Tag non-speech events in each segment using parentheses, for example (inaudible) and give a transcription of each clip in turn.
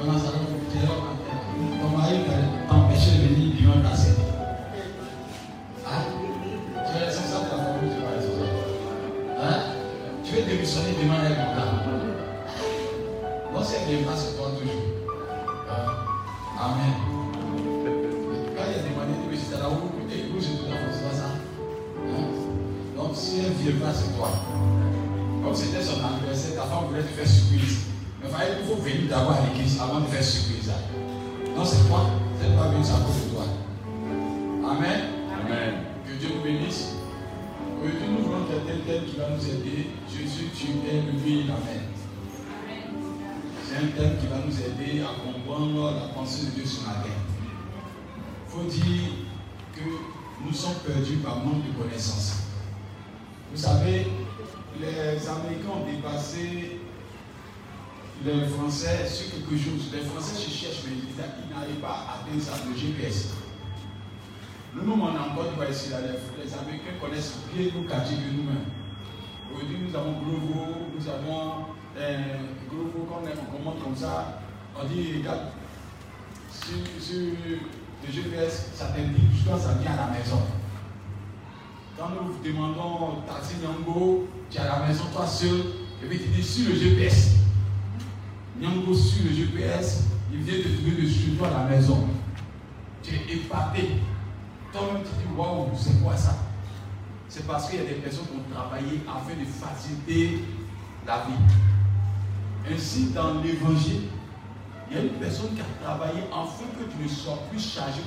7歳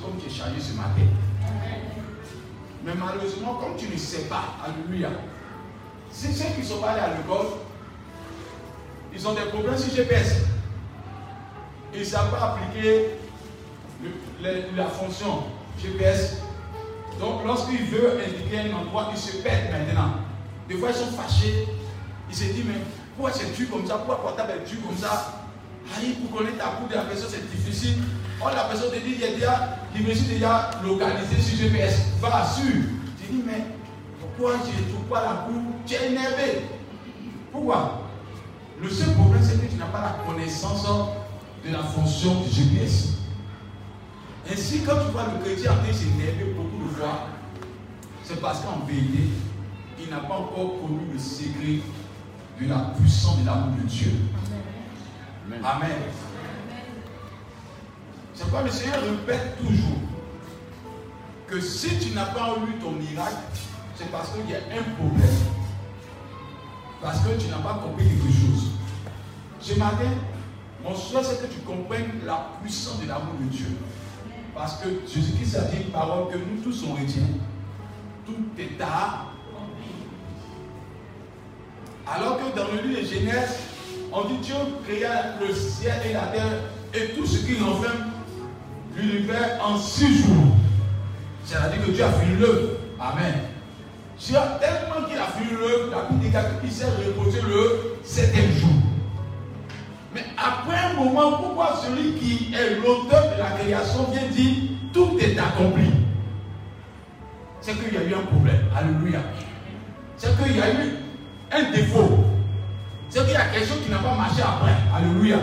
comme tu es chargé ce matin. Mais malheureusement, comme tu ne sais pas, alléluia, si ceux qui sont pas allés à l'école, ils ont des problèmes sur GPS. Ils ne savent pas appliquer la fonction GPS. Donc, lorsqu'ils veulent indiquer un endroit, ils se perdent maintenant. Des fois, ils sont fâchés. Ils se disent, mais pourquoi c'est tu comme ça? Pourquoi portable est tu comme ça? Aïe, pour connaître ta cour de la personne, c'est difficile. La personne te dit, il y a déjà, il me suis déjà localisé sur GPS. Va sûr. Tu dis, mais pourquoi je ne trouve pas la cour? Tu es énervé. Pourquoi? Le seul problème, c'est que tu n'as pas la connaissance de la fonction du GPS. Ainsi, quand tu vois le chrétien en train de s'énerver beaucoup de fois, c'est parce qu'en vérité, il n'a pas encore connu le secret de la puissance de l'amour de Dieu. Amen. C'est pourquoi le Seigneur répète toujours que si tu n'as pas eu ton miracle, c'est parce qu'il y a un problème. Parce que tu n'as pas compris quelque chose. Ce matin, mon souhait, c'est que tu comprennes la puissance de l'amour de Dieu. Parce que Jésus-Christ a dit une parole que nous tous on retient. Tout est à. Alors que dans le livre de Genèse, on dit Dieu créa le ciel et la terre et tout ce qui renferme l'univers en six jours. C'est-à-dire que Dieu a fini l'œuvre. Amen. Dieu a tellement qu'il a fini l'œuvre, la Bible dit qu'il s'est reposé le septième jour. Mais après un moment, pourquoi celui qui est l'auteur de la création vient dire tout est accompli? C'est qu'il y a eu un problème. Alléluia. C'est qu'il y a eu un défaut. C'est qu'il y a quelque chose qui n'a pas marché après. Alléluia.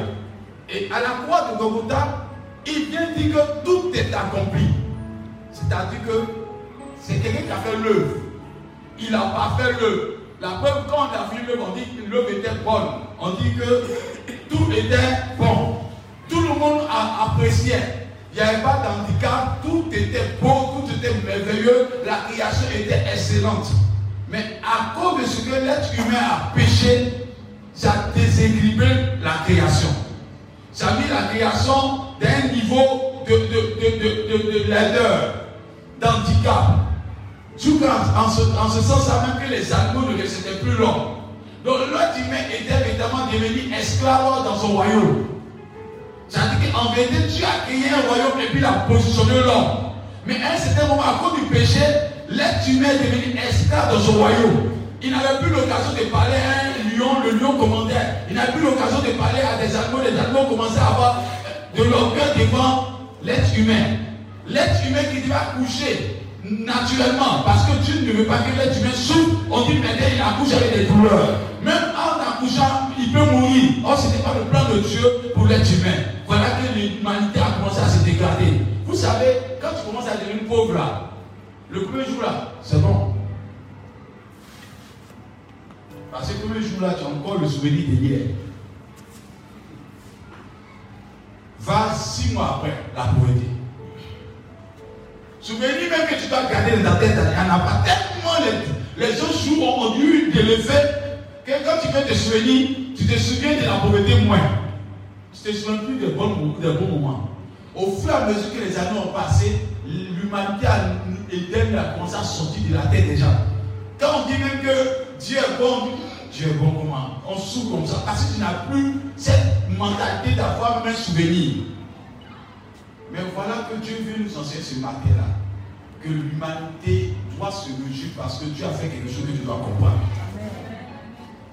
Et à la croix de Golgotha, il vient dire que tout est accompli. C'est-à-dire que c'est quelqu'un qui a fait l'œuvre. il n'a pas fait l'œuvre. La preuve, quand on a vu l'œuvre, on dit que l'œuvre était bonne. On dit que tout était bon. Tout le monde a apprécié. Il n'y avait pas d'handicap, tout était beau, tout était merveilleux, la création était excellente. Mais à cause de ce que l'être humain a péché, ça a déséquilibré la création. Ça a mis la création d'un niveau de, de, de, de, de, de laideur, d'handicap. Tout en, ce, en ce sens, ça même que les animaux ne restaient plus l'homme. Donc l'être humain était évidemment devenu esclave dans son royaume. C'est-à-dire qu'en vérité, Dieu a créé un royaume et puis il a positionné l'homme. Mais à un certain moment, à cause du péché, l'être humain est devenu esclave dans son royaume. Il n'avait plus l'occasion de parler à un lion, le lion commandait. Il n'avait plus l'occasion de parler à des animaux, les animaux commençaient à avoir de l'orgueil devant l'être humain. L'être humain qui devait accoucher naturellement, parce que Dieu ne veut pas que l'être humain souffre, on dit maintenant il accouche avec des douleurs. Même en accouchant, il peut mourir. Or, ce n'est pas le plan de Dieu pour l'être humain. Voilà que l'humanité a commencé à se dégrader. Vous savez, quand tu commences à devenir pauvre là, le premier jour là, c'est bon. Parce que le premier jour là, tu as encore le souvenir d'hier. Va six mois après la pauvreté. Souvenir même que tu dois garder dans ta tête, il n'y en a pas tellement les, les autres jours ont de l'effet que quand tu veux te souvenir, tu te souviens de la pauvreté moins. Tu te souviens plus des bons, des bons moments. Au fur et à mesure que les années ont passé, l'humanité a commencé à sortir de la tête des gens. Quand on dit même que Dieu est bon, Dieu est bon comment On souffre comme ça. Parce que tu n'as plus cette mentalité d'avoir même un souvenir. Mais voilà que Dieu veut nous enseigner ce matin-là. Que l'humanité doit se réjouir parce que Dieu a fait quelque chose que tu dois comprendre.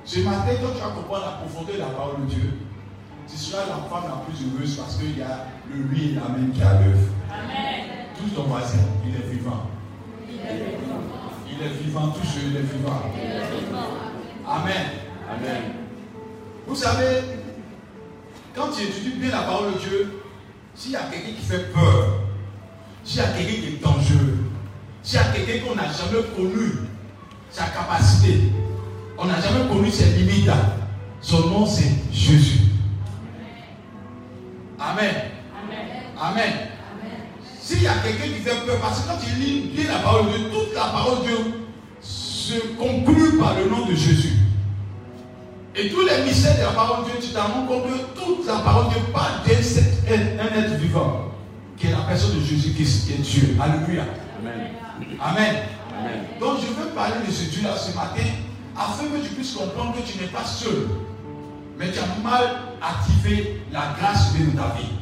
Ce matin, quand tu vas comprendre la profondeur de la parole de Dieu, tu seras la femme la plus heureuse parce qu'il y a le lui et l'amen qui est à l'œuvre. Tous ton voisin, il est vivant. Il est vivant, tous ceux, il est vivant. Amen. Amen. Vous savez, quand tu étudies bien la parole de Dieu, s'il y a quelqu'un qui fait peur, s'il y a quelqu'un qui est dangereux, s'il y a quelqu'un qu'on n'a jamais connu sa capacité, on n'a jamais connu ses limites, son nom c'est Jésus. Amen. Amen. S'il y a quelqu'un qui fait peur, parce que quand tu lis bien la parole de Dieu, toute la parole de Dieu se conclut par le nom de Jésus. Et tous les mystères de la parole de Dieu, tu t'en rends compte que toute la parole de Dieu parle d'un être vivant, qui est la personne de Jésus-Christ, qui est Dieu. Alléluia. Amen. Amen. Amen. Donc je veux parler de ce Dieu-là ce matin, afin que tu puisses comprendre que tu n'es pas seul, mais tu as mal activé la grâce de ta vie.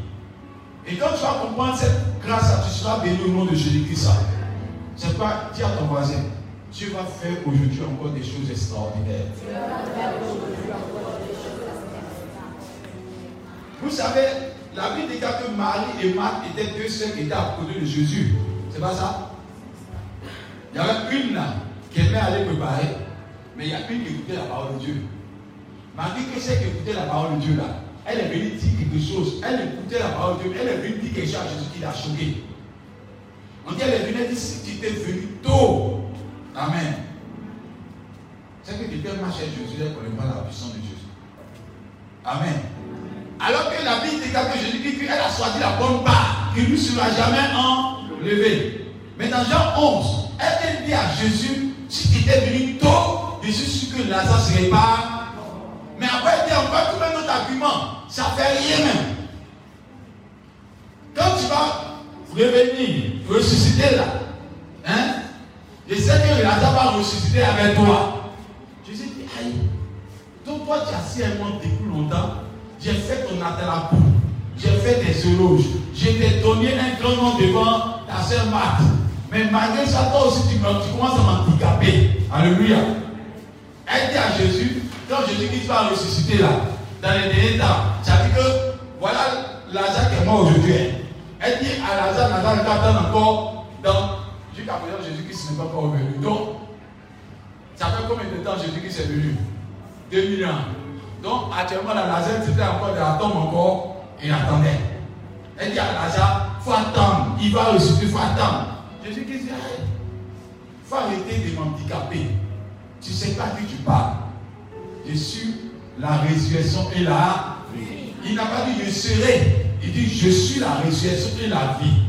Et quand tu vas comprendre cette grâce, tu seras béni au nom de Jésus-Christ. C'est pas dire à ton voisin, Dieu va faire aujourd'hui encore des choses extraordinaires. Vous savez, la Bible dit que Marie et Marthe étaient deux sœurs qui étaient à côté de Jésus. C'est pas ça? Il y avait une qui aimait aller préparer, mais il y a une qui écoutait la parole de Dieu. Marie, que c'est qui écoutait la parole de Dieu là? Elle est venue dire quelque chose. Elle écoutait la parole de Dieu. Elle est venue dire quelque chose à Jésus qui l'a choqué. On dit, elle est venue dire si tu étais venu tôt. Amen. C'est que tu peux marcher Jésus, elle ne connaît pas la puissance de Jésus. Amen. Alors que la Bible dit que Jésus dit qu'elle a choisi la bonne part, qui lui sera jamais enlevée. Mais dans Jean 11, elle dit à Jésus, si tu étais venu tôt, je suis que Lazare ne serait pas. Mais après, elle dit encore tout un autre argument. Ça ne fait rien même. Quand tu vas revenir, ressusciter là, hein, je sais que Lazare va ressusciter avec toi. Jésus dit, aïe, donc toi tu as si un monde depuis longtemps, j'ai fait ton boue, j'ai fait des éloges, je t'ai donné un grand nom devant ta soeur Marthe. Mais malgré ça, toi aussi tu, tu commences à m'handicaper. Alléluia. Elle dit à Jésus, quand Jésus qui va ressusciter là, dans les derniers temps, ça dit que voilà Lazare qui est mort aujourd'hui. Elle dit à Lazare, Lazare t'attend encore dans. Jusqu'à présent, Jésus-Christ n'est pas encore venu. Donc, ça fait combien de temps Jésus-Christ est venu? 2000 ans. Donc, actuellement, la Lazare, c'était encore de la tombe encore, il attendait. Elle dit à Lazare, faut attendre, il va ressusciter, il faut attendre. Jésus-Christ dit, il faut arrêter de m'handicaper. Tu ne sais pas qui tu parles. Je suis la résurrection et la vie. Il n'a pas dit je serai. Il dit je suis la résurrection et la vie.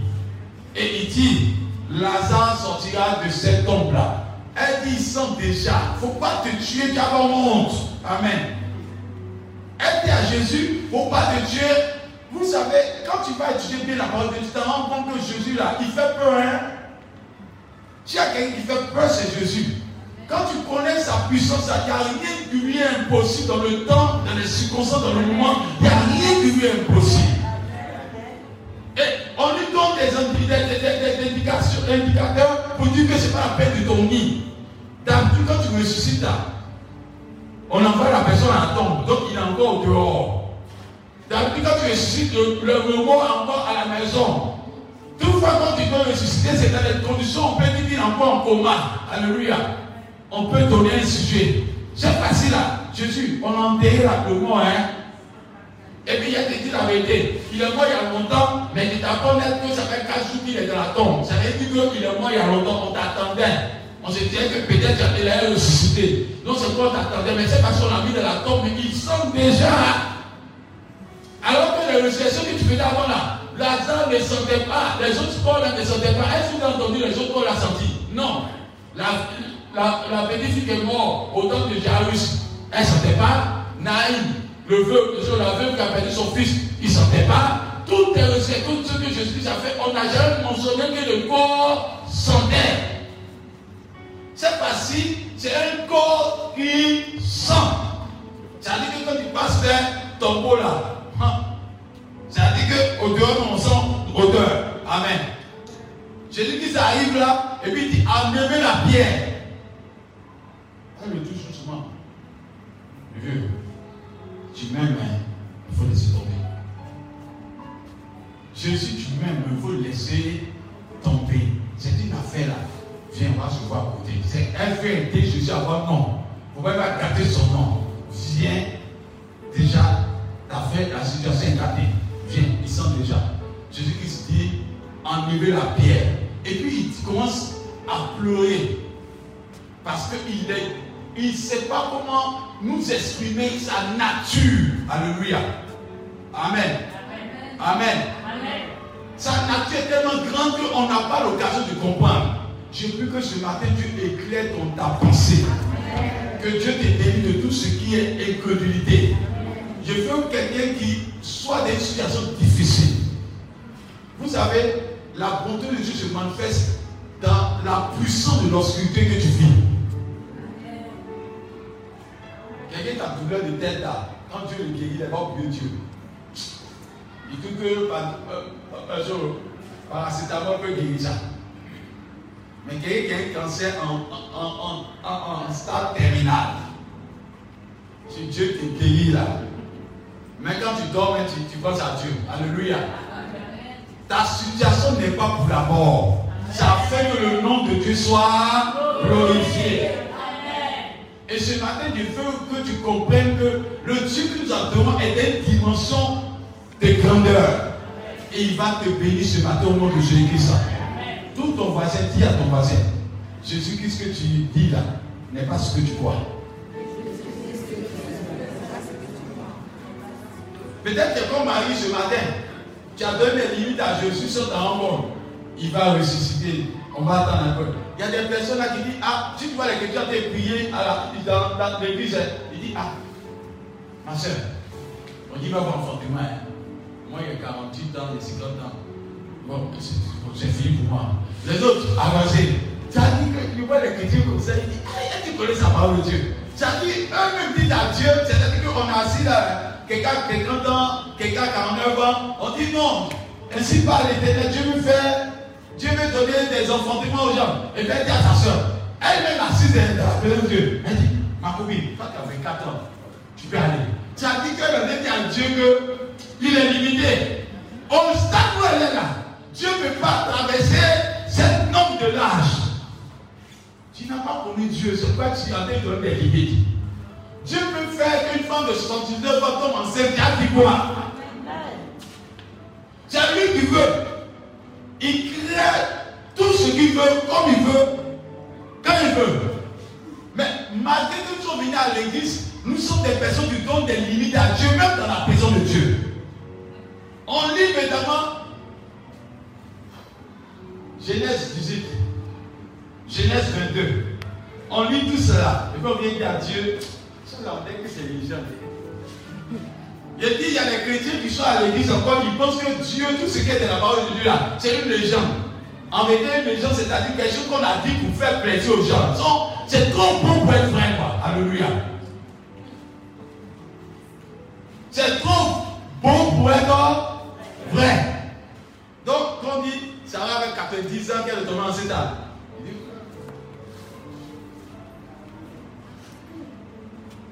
Et il dit Lazare sortira de cette tombe-là. Elle dit il sent déjà. Il ne faut pas te tuer, tu as honte. Amen. Elle dit à Jésus, il ne faut pas te tuer. Vous savez, quand tu vas étudier bien la parole de Dieu, tu te rends compte que Jésus là, il fait peur. Hein? As quelqu'un qui fait peur, c'est Jésus. Quand tu connais sa puissance, il n'y a rien qui lui est impossible dans le temps, dans les circonstances, dans le moment. Il n'y a rien qui lui est impossible. Ressuscites, on envoie la personne à la tombe, donc il est encore dehors. D'habitude, quand tu ressuscites, le, est encore à la maison. Toutefois, quand tu peux ressusciter, c'est dans les conditions, on peut dire qu'il est encore en coma. Alléluia. On peut donner un sujet. C'est facile là. Jésus, on a enterré la mort, hein. Et puis il a dit la vérité. Il est mort il y a longtemps, mais il t'a pas que ça fait 4 jours qu'il est dans la tombe. Ça veut dire qu'il est mort il y a longtemps, on t'attendait. On se disait que peut-être il allait ressusciter. Non, c'est quoi on t'attendait, mais c'est parce qu'on a mis dans la tombe, ils sont déjà. Alors que les résurrections que tu faisais avant là, Lazare ne sentait pas, les autres corps ne sentaient pas. Est-ce que vous avez entendu les autres corps l'a senti Non. La, la, la qui est morte au temps de Jairus, elle ne sentait pas. Naïm, le veuve, la veuve qui a perdu son fils, il ne sentait pas. Tout, est, tout ce que Jésus a fait, on n'a jamais mentionné que le corps sentait. C'est facile, c'est un corps qui sent. C'est-à-dire que quand tu passes vers ton beau là, hein, c'est-à-dire qu'au dehors, on sent odeur. Amen. Jésus qui arrive là, et puis il dit, enlevez la pierre. Elle le touche doucement. Vieux, tu m'aimes, hein? il faut laisser tomber. Jésus, tu m'aimes, il faut laisser tomber. C'est une affaire là. Viens, on va se voir à côté. Elle fait aider Jésus à avoir non. Il ne faut pas gâter son nom. Viens, déjà, l'affaire, la situation est gâtée. Viens, il sent déjà. Jésus-Christ dit, enlevez la pierre. Et puis il commence à pleurer. Parce qu'il est, il ne sait pas comment nous exprimer sa nature. Alléluia. Amen. Amen. Sa nature est tellement grande qu'on n'a pas l'occasion de comprendre. Je prie que ce matin, Dieu éclaire ton ta pensée. Que Dieu te délivre de tout ce qui est incrédulité. Je veux quelqu'un qui soit dans une situation difficile. Vous savez, la bonté de Dieu se manifeste dans la puissance de l'obscurité que tu vis. Quelqu'un t'a douleur de tête là. Quand Dieu le guérit, il n'est pas oublié Dieu. Il dit que par, euh, un jour, paracétamol peut guérir ça. Mais quelqu'un qui a un cancer en, en, en, en stade terminal, si Dieu te guérit là, mais quand tu dors, tu, tu penses à Dieu. Alléluia. Ta situation n'est pas pour la mort. Ça fait que le nom de Dieu soit glorifié. Et ce matin, je veux que tu comprennes que le Dieu que nous adorons est d'une dimension de grandeur. Et il va te bénir ce matin au nom de Jésus-Christ. Tout ton voisin, dis à ton voisin, Jésus-Christ que tu dis là n'est pas ce que tu crois. Peut-être que comme Marie ce matin, tu as donné des limites à Jésus sur ta mort. Il va ressusciter. On va attendre un peu. Il y a des personnes là qui disent Ah, tu vois les chrétiens te prier à la, dans, l'église, hein, il dit Ah, ma soeur, on dit va voir enfantement. Hein. Moi, il y a 48 ans, il y a 50 ans. Bon, c'est fini pour moi. Les autres, avancés. Tu as dit que tu vois les chrétiens comme ça, il dit Ah, tu connais sa parole de Dieu. Tu as dit eux-mêmes disent à Dieu, c'est-à-dire qu'on a assis là quelqu'un de 30 ans, quelqu'un de 49 ans, on dit non. Ainsi par l'éternel, Dieu veut faire, Dieu veut donner des enfantements aux gens. Et bien, dit à ta soeur, elle-même assise dans la de Dieu. Elle dit, ma copine, toi tu as 24 ans, tu peux aller. Tu as dit qu'elle a dit à Dieu qu'il est limité. Au stade où elle est là, Dieu ne peut pas traverser cette norme de l'âge. Tu n'as pas connu Dieu, c'est quoi tu as donné des limites. Dieu peut faire qu'une femme de 79 ans tombe enceinte, il quoi C'est lui qui veut. Il crée tout ce qu'il veut, comme il veut. malgré que nous sommes venus à l'église, nous sommes des personnes qui donnent des limites à Dieu, même dans la prison de Dieu. On lit évidemment Genèse 18, Genèse 22. On lit tout cela. Et puis on vient dire à Dieu, là, on dit que c'est gens. Il dit, il y a des chrétiens qui sont à l'église encore, ils pensent que Dieu, tout ce qui est dans la parole de Dieu là, c'est une légende. En vérité, une légende, c'est-à-dire quelque chose qu'on a dit pour faire plaisir aux gens. C'est trop bon pour être vrai, quoi. Alléluia. C'est trop bon pour être vrai. Donc, quand on dit, Sarah avait 90 ans qu'elle est tombée enceinte. Il dit,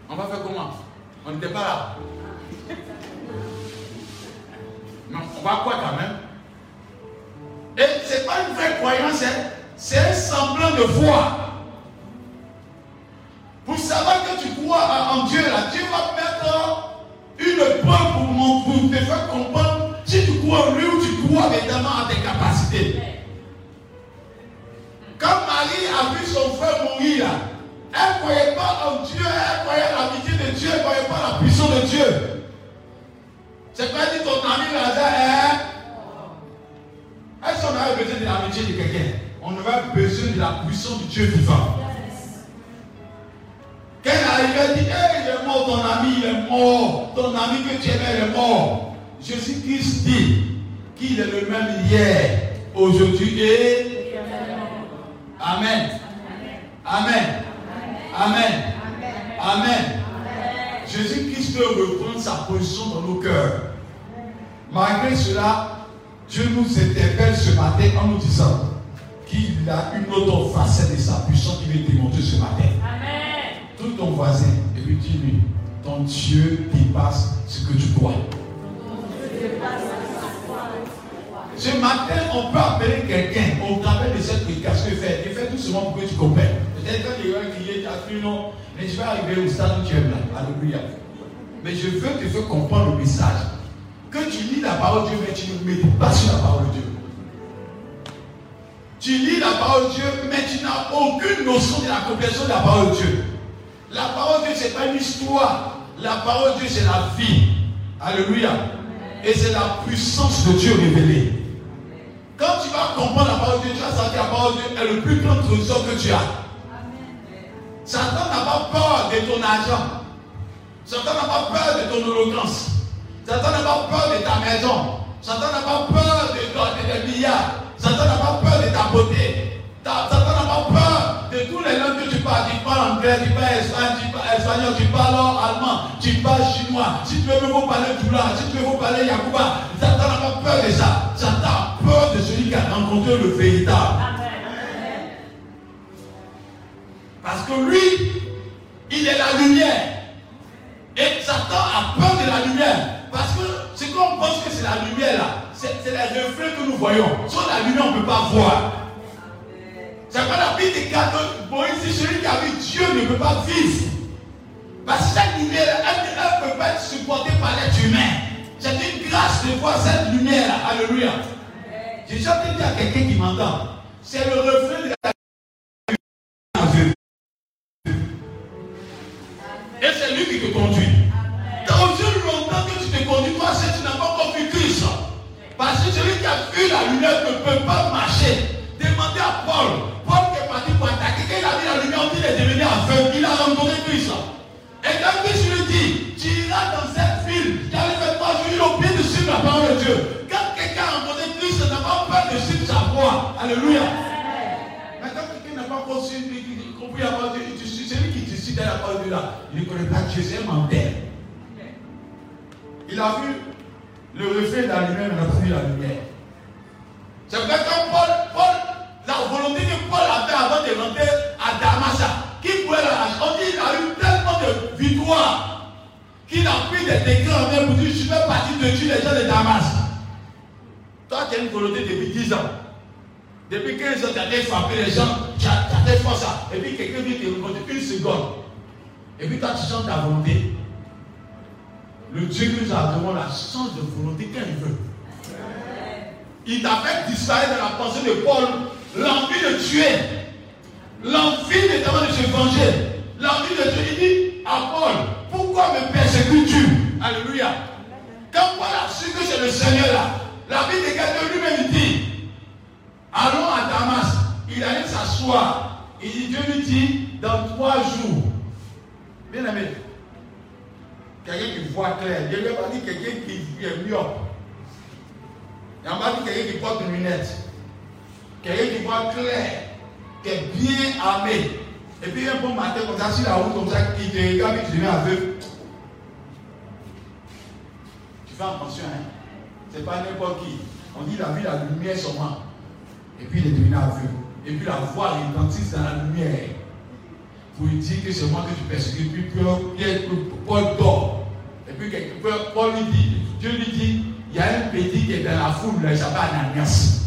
On va faire comment? On n'était pas là. Non, on va quoi quand même Et c'est pas une vraie croyance, hein. c'est un semblant de foi. Pour savoir que tu crois en Dieu, là, Dieu va mettre une preuve pour, pour te faire comprendre si tu crois en lui ou tu crois évidemment à tes capacités. Quand Marie a vu son frère mourir, elle ne croyait pas en Dieu, elle croyait l'amitié de Dieu, elle ne croyait pas la puissance de Dieu. C'est pas dit ton ami Lazare est. Est-ce qu'on avait besoin de l'amitié de quelqu'un? On avait besoin de la puissance du Dieu vivant. Quand elle arrivait, elle dit il est mort, ton ami, il est mort. Ton ami que tu aimais, il est mort. Jésus-Christ dit qu'il est le même hier, aujourd'hui et. Amen. Amen. Amen. Amen. Jésus-Christ veut reprendre sa position dans nos cœurs. Malgré cela, Dieu nous interpelle ce matin en nous disant qu'il a une autre facette de sa puissance qui veut démontrer ce matin. Tout ton voisin et puis dis-lui, ton Dieu dépasse ce que tu crois. Ce matin, on peut appeler quelqu'un au travers de cette prédication et faire, et faire tout seulement pour que tu comprennes. Peut-être quand il va crier, tu as cru non, mais tu vas arriver au stade où tu es là. Alléluia. Mais je veux te faire comprendre le message. Que tu lis la parole de Dieu, mais tu ne médites pas sur la parole de Dieu. Tu lis la parole de Dieu, mais tu n'as aucune notion de la compréhension de la parole de Dieu. La parole de Dieu, ce n'est pas une histoire. La parole de Dieu, c'est la vie. Alléluia. Et c'est la puissance de Dieu révélée. Quand tu vas comprendre la parole de Dieu, tu vas sentir que la parole de Dieu est le plus grand trésor que tu as. Satan n'a pas peur de ton argent. Satan n'a pas peur de ton éloquence. Satan n'a pas peur de ta maison. Satan n'a pas peur de, ton- de tes milliards. Satan n'a pas peur de ta beauté. Ta- Satan n'a pas peur de tous les langues que tu parles. Tu parles anglais, tu parles espagnol, tu parles, espagnol, tu parles allemand, tu parles chinois. Si tu veux vous parler Doula, si tu veux vous parler Yakuba, Satan n'a pas peur de ça. Satan peur de celui qui a rencontré le véritable. Parce que lui, il est la lumière. Et Satan a peur de la lumière. Parce que ce qu'on pense que c'est la lumière là, c'est c'est les reflets que nous voyons. Sans la lumière, on ne peut pas voir. C'est pas la Bible déclare que Moïse, dit, celui qui a vu Dieu ne peut pas vivre. Parce que cette lumière, elle ne peut pas être supportée par l'être humain. C'est une grâce de voir cette lumière là. Alléluia. J'ai déjà dit à quelqu'un qui m'entend. C'est le reflet de la. Et c'est lui qui te conduit. Dans Dieu longtemps que tu te conduis, toi, c'est tu n'as pas encore vu Christ. Parce que celui qui a vu la lumière ne peut pas marcher. Demandez à Paul. Paul qui est parti pour attaquer. Quand il a vu la lumière, il est devenu aveugle. Il a rencontré Christ. Et quand Christ lui dit, tu iras dans cette ville, qui avait fait trois jours, il a oublié de suivre la parole de Dieu. Alléluia. Mais quand quelqu'un n'a pas encore suivi, compris la parole de suis celui qui décide de la parole de là, il ne connaît pas Dieu, c'est un menteur. Il a vu le reflet de la lumière, il pas vu la lumière. C'est vrai que Paul, Paul, la volonté que Paul avait avant de rentrer à Damas, qui pouvait la On dit qu'il a eu tellement de victoires qu'il a pris des décrets en main pour dire Je fais partie de Dieu, les gens de Damas. Toi, tu as une volonté depuis 10 ans. Depuis 15 ans, tu as frappé les gens, tu as, as fait ça. Et puis quelqu'un vient te rencontrer une seconde. Et puis toi, tu chantes ta volonté. Le Dieu nous a donné la chance de volonté quand veut. Il t'a fait disparaître dans la pensée de Paul l'envie de tuer, l'envie notamment de se venger, l'envie de Dieu, il dit à Paul, pourquoi me persécutes-tu? Alléluia. Quand Paul a su que c'est le Seigneur là, la vie de quelqu'un lui-même dit. Il allait s'asseoir. Dit, Dieu lui dit, dans trois jours. Bien aimé, quelqu'un qui voit clair. Dieu a pas dit quelqu'un qui est myope. Il n'a pas dit quelqu'un qui porte une lunette. Quelqu'un qui voit clair, qui est bien armé. Et puis un bon matin comme ça, sur la route comme ça, il te regarde et tu deviens aveugle. Tu fais attention, hein. C'est pas n'importe qui. On dit la vie, la lumière seulement. Et puis il est devenu aveugle. Et puis la voix retentisse dans la lumière. Pour lui dire que c'est moi que tu persécutes. Puis Paul dort. Et puis Paul lui dit, Dieu lui dit, il y a un petit qui est dans la foule, là, il s'appelle Ananias.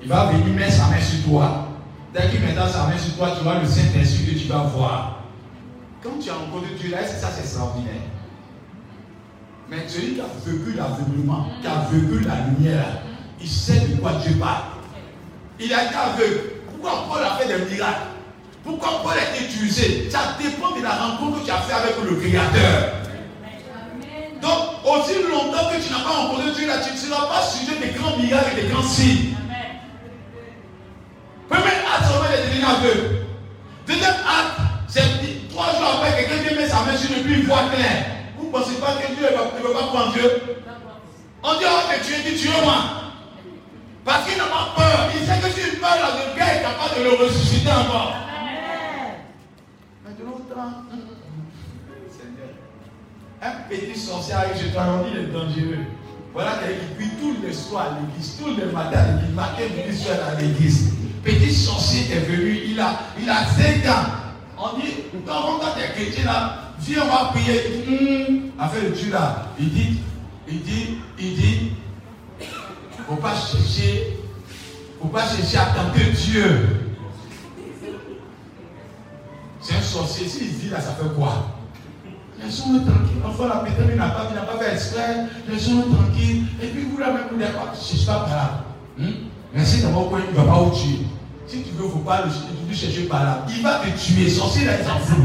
Il va venir mettre sa main sur toi. Dès qu'il mettra sa main sur toi, tu vois le Saint-Esprit que tu vas voir. Quand tu as rencontré Dieu, là, ça c'est extraordinaire Mais celui qui a vécu l'aveuglement, qui a vécu la lumière, il sait de quoi Dieu parle. Il a été aveugle. Pourquoi Paul a fait des miracles? Pourquoi Paul a été utilisé? Ça dépend de la rencontre que tu as fait avec le Créateur. Donc, aussi longtemps que tu n'as pas rencontré Dieu, tu ne seras pas sujet des grands miracles et des grands signes. Premier acte, on est devenu aveugle. Deuxième acte, c'est trois jours après, quelqu'un vient mettre sa main sur lui, puis il voit clair. Vous ne pensez pas que Dieu ne veut pas prendre Dieu? On dit, oh, que tu es dit, tu es moi. Parce qu'il n'a pas peur. Il sait que si il meurt là, le gars est capable de le ressusciter encore. Mais de l'autre temps, Seigneur, un petit sorcier arrive chez toi, on dit, il est dangereux. Voilà quelqu'un qui tous les soirs à l'église, tous les matins, il marquait du soir à l'église. Petit sorcier est venu, il a, il a 5 ans. On dit, quand des chrétiens là, viens, on va prier. Dit, hum, affaire de Dieu là. Il dit, il dit, il dit, faut pas chercher, faut pas chercher à tenter Dieu. C'est un sorcier, s'il vit là, ça fait quoi? Laissons-le tranquille. Enfin, la pétale, il n'a pas, n'a pas fait exprès. Laissons-le tranquille. Et puis, vous là même, vous n'êtes pas, je ne pas par là. Hum? Merci d'avoir quoi, il ne va pas vous tuer. Si tu veux, il pas le, le chercher par là. Il va te tuer. Sorcier, là, il s'en fout.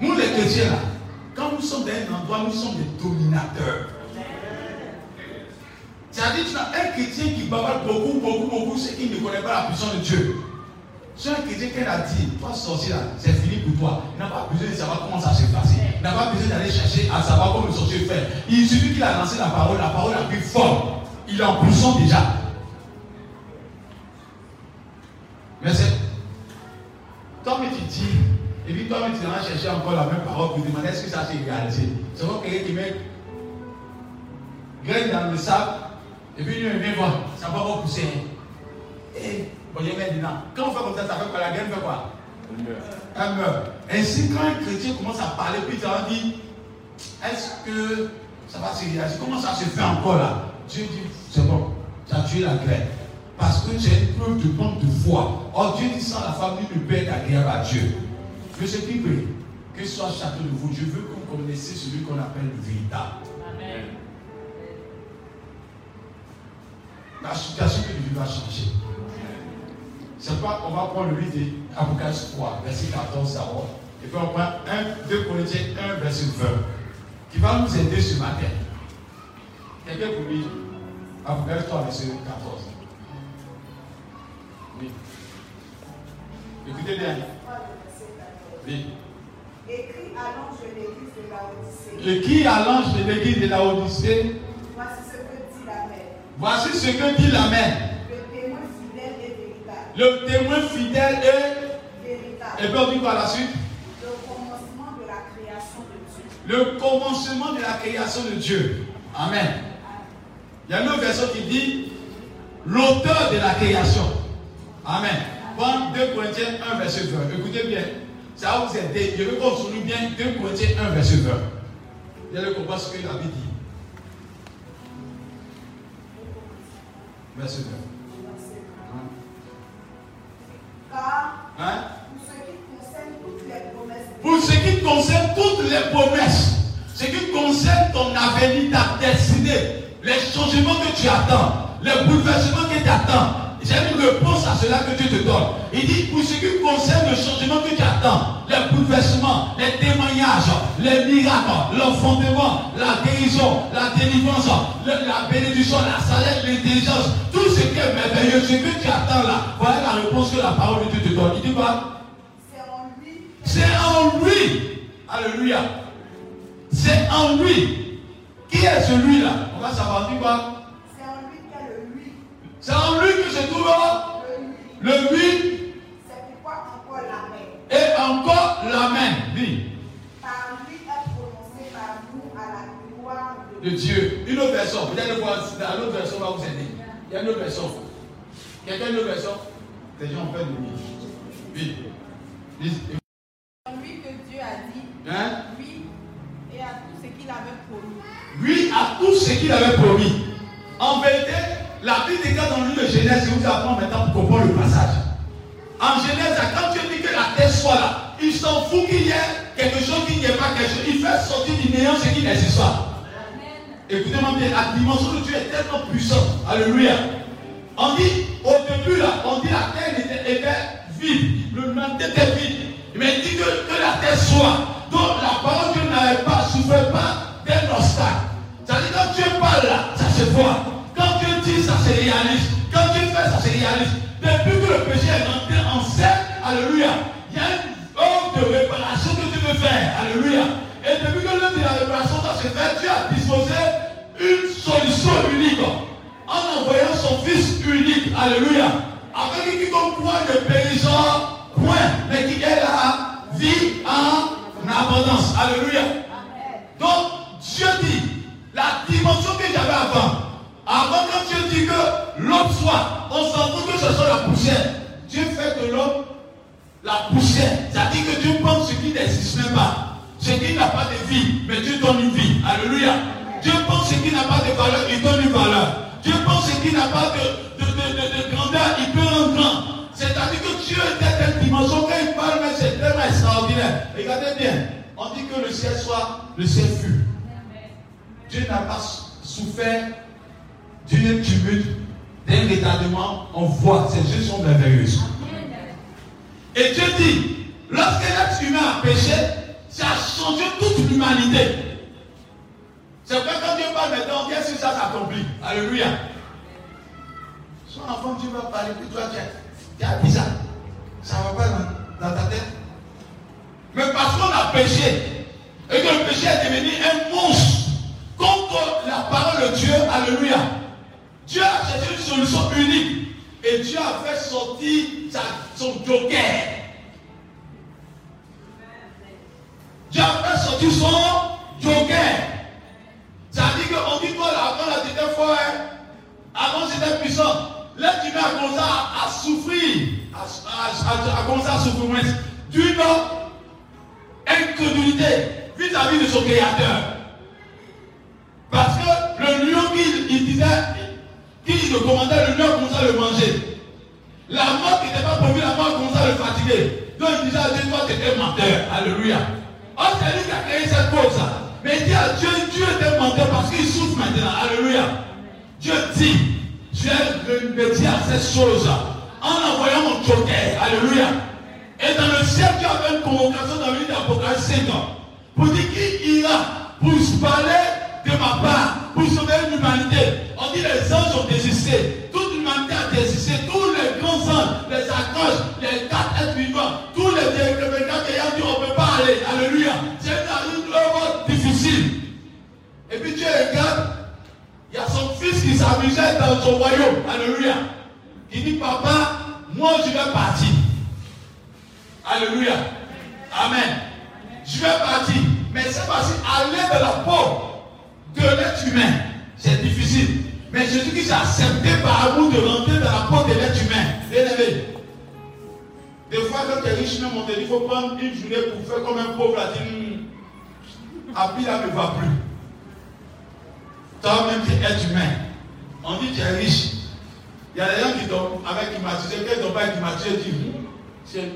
Nous, les chrétiens, là, quand nous sommes dans un endroit, nous sommes des dominateurs. C'est-à-dire, tu as un chrétien qui bavarde beaucoup, beaucoup, beaucoup, c'est qu'il ne connaît pas la puissance de Dieu. C'est un chrétien qu'elle a dit, toi sorcier là, c'est fini pour toi. Il n'a pas besoin de savoir comment ça s'est passé. Il n'a pas besoin d'aller chercher à savoir comment le sorcier fait. Il suffit qu'il a lancé la parole, la parole a pris forme. Il est en puissance déjà. Mais c'est. Toi-même tu dis, et puis toi-même tu vas chercher encore la même parole pour demander est-ce que ça s'est réalisé. C'est comme quelqu'un qui met graine dans le sable, et puis il vient voir, ça va pas pousser. Et bon, il dedans. Quand on fait comme ça, ça fait quoi? La graine fait quoi? Elle meurt. Elle meurt. Ainsi, quand un chrétien commence à parler, puis tu vas dire, est-ce que ça va se réaliser? Comment ça se fait encore là Dieu dit, c'est bon, tu as tué la graine. Parce que tu as une preuve de manque de foi. Or, Dieu dit sans la famille ne peut être agréable à Dieu. Je sais qui prie, que soit chacun de vous, je veux que vous connaissiez celui qu'on appelle le véritable. La situation que tu va changer. C'est pas, on va prendre le livre d'Apocalypse 3, verset 14 d'abord. Et puis on prend 1, 2 Corinthiens 1, verset 20, qui va nous aider ce matin. Quelqu'un pour lui, Apocalypse 3, verset 14. Oui. Écoutez bien. Oui. Écrit à l'ange de l'église de Laodicée. Et qui à l'ange de l'église de la Odyssée Voici ce que dit la mère. Voici ce que dit la mère. Le témoin fidèle et véritable. Le témoin fidèle est. Véritable. Et puis on dit quoi à la suite? Le commencement de la création de Dieu. Le commencement de la création de Dieu. Amen. Il y a une autre version qui dit l'auteur de la création. Amen. Bon, 2 Corinthiens 1, verset 20. Écoutez bien. Ça va vous aider. Je veux qu'on souligne bien 2 Corinthiens 1, verset 20. Vous allez comprendre ce que la Bible dit. Verset 20. Car Hein? pour ce qui concerne toutes les Pour ce qui concerne toutes les promesses, promesses, ce qui concerne ton avenir, ta destinée, les changements que tu attends, les bouleversements que tu attends, C'est une réponse à cela que Dieu te donne. Il dit, pour ce qui concerne le changement que tu attends, les bouleversements, les témoignages, les miracles, l'enfantement, la guérison, la délivrance, la bénédiction, la sagesse, l'intelligence, tout ce qui est merveilleux, ce que tu attends là, voilà la réponse que la parole de Dieu te donne. Il dit quoi? C'est en lui. C'est en lui. Alléluia. C'est en lui. Qui est celui-là On va savoir dit quoi C'est en lui qu'est le lui. C'est en lui que se trouve Le lui. le lui C'est pourquoi encore la main. et encore la main. Dis. Par lui est prononcé par nous à la gloire de Dieu. Une autre version. Vous allez voir, dans l'autre version va vous aider. Il y a une autre version. Quelqu'un a une autre version? Les gens ont peur de lui. Oui. Lui que Dieu a dit, Hein? oui, et à tout ce qu'il avait promis. Oui, à tout ce qu'il avait promis. En vérité, la Bible déclare dans le livre de Genèse, je vous apprends maintenant pour comprendre le passage. En Genèse, quand Dieu dit que la terre soit là, il s'en fout qu'il y ait quelque chose qu'il n'y ait pas quelque chose. Il fait sortir du néant ce qui n'existe pas. Écoutez-moi bien, la dimension de Dieu est tellement puissante. Alléluia. On dit, au début là, on dit la terre était, était vide. Le monde était vide. Mais il dit que, que la terre soit. Donc la parole de Dieu n'avait pas, souffert pas d'un obstacle. C'est-à-dire quand Dieu parle là, ça se voit. Ça se réalise. Quand Dieu fait, ça se réalise. Depuis que le péché est rentré en scène, alléluia, il y a une œuvre de réparation que Dieu veut faire. Alléluia. Et depuis que l'œuvre de la réparation doit se faire, Dieu a disposé une solution unique en envoyant son Fils unique, alléluia, avec qui quiconque croit ne périssant point, mais qui est la vie en abondance, alléluia. Donc, Dieu dit, la dimension que j'avais avant, avant quand Dieu dit que l'homme soit, on s'en fout que ce soit la poussière. Dieu fait que l'homme, la poussière, c'est-à-dire que Dieu pense ce qui n'existe même pas. Ce qui n'a pas de vie, mais Dieu donne une vie. Alléluia. Dieu pense ce qui n'a pas de valeur, il donne une valeur. Dieu pense ce qui n'a pas de, de, de, de- de grandeur, il peut rendre grand. C'est-à-dire que Dieu est à telle dimension, quand il parle, mais c'est tellement extraordinaire. Regardez bien, on dit que le ciel soit, le ciel fut. Dieu n'a pas souffert d'une tumulte, d'un retardement. On voit, ces yeux sont merveilleux. Et Dieu dit, lorsque l'être humain a péché, ça a changé toute l'humanité. C'est vrai quand Dieu parle maintenant, qu'est-ce que ça s'accomplit? Alléluia. Son enfant, Dieu va parler, puis toi, tu tu es bizarre. Ça ne va pas dans, dans ta tête? Mais parce qu'on a péché, et que le péché est devenu un monstre contre la parole de Dieu, Alléluia. Dieu a cherché une solution unique. Et Dieu a fait sortir son joker. Dieu a fait sortir son joker. C'est-à-dire qu'on dit quoi là, avant la c'était fort, hein? avant c'était puissant. L'être humain a commencé à, souffrir, a commencé à souffrir d'une incrédulité vis-à-vis de son créateur. Parce que le lion qu'il il disait, le commandait, le lion commençait à le manger. La mort qui n'était pas prévue, la mort commençait à le fatiguer. Donc il disait à Dieu, toi tu es menteur. Alléluia. Oh, c'est lui qui a créé cette cause. Mais dit à Dieu, Dieu était menteur parce qu'il souffre maintenant. Alléluia. Dieu dit, vais me dire à cette chose en envoyant mon joker. Alléluia. Et dans le ciel, Dieu avait une convocation dans le livre d'Apocalypse 5 ans. Pour dire qui ira pour se parler de ma part, pour sauver l'humanité. On dit les anges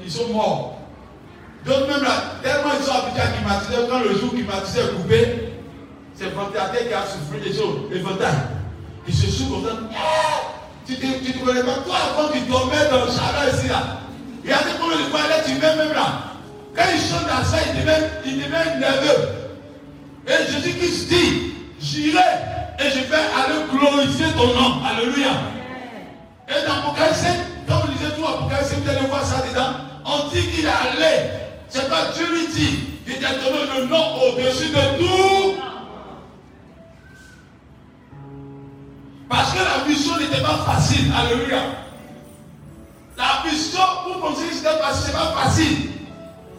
ils sont morts. D'autres même là, tellement ils sont habitués à climatiser, quand le jour climatiseur est coupé, c'est le ventilateur qui a soufflé les choses, le ventail. Ils se souffrent. Ah Tu ne tu te connais pas. Toi, avant, tu dormais dans le jardin ici, là. Combien de fois, là, tu mets même là. Quand il chante à ça, il devient, il devient nerveux. Et Jésus-Christ dit, j'irai et je vais aller glorifier ton nom. Alléluia. Et dans Apocalypse, quand vous lisez tout Apocalypse, vous allez voir ça dedans. On dit qu'il est allé. C'est pas Dieu lui dit. Il t'a donné le nom au-dessus de tout. Parce que la mission n'était pas facile. Alléluia. La mission, pour que c'était c'est pas facile.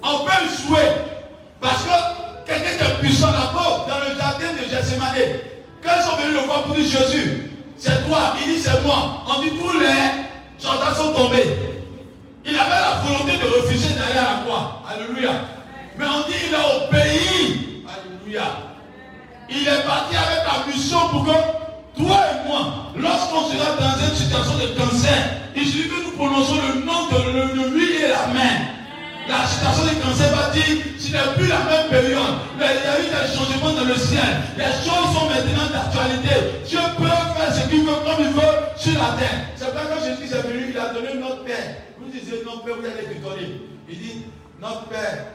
On peut jouer. Parce que quelqu'un qui est puissant là-bas, dans le jardin de Gethsemane, quand ils sont venus le voir pour dire Jésus, c'est toi, il dit c'est moi. On dit tous les soldats sont tombés. Il avait la volonté de refuser d'aller à la croix. Alléluia. Mais on dit il a obéi. Alléluia. Il est parti avec la mission pour que toi et moi, lorsqu'on sera dans une situation de cancer, il suffit que nous prononçons le nom de lui et la main. La situation de cancer va dire, ce n'est plus la même période. Mais il y a eu des changements dans le ciel. Les choses sont maintenant d'actualité. Dieu peut faire ce qu'il veut comme il veut sur la terre. C'est pas quand Jésus est venu, il a donné notre Père. Vous disiez, notre Père, vous allez déconner. Il dit, notre Père,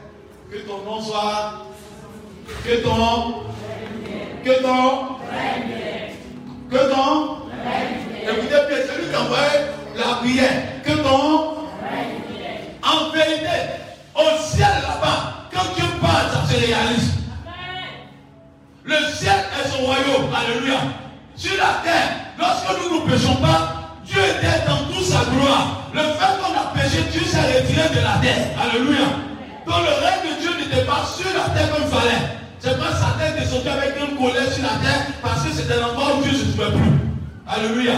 que ton nom soit, que ton, que ton, que ton, écoutez bien, c'est lui qui envoie la prière. Que ton, en vérité, au ciel là-bas, quand Dieu parle, ça se réalise. Le ciel est son royaume. Alléluia. Sur la terre, lorsque nous ne péchons pas, Dieu était dans toute sa gloire. Le fait qu'on a péché, Dieu s'est retiré de la terre. Alléluia. Donc le règne de Dieu n'était pas sur la terre comme il fallait. C'est pas sa tête descendue avec une colère sur la terre parce que c'était l'endroit où Dieu ne se trouvait plus. Alléluia.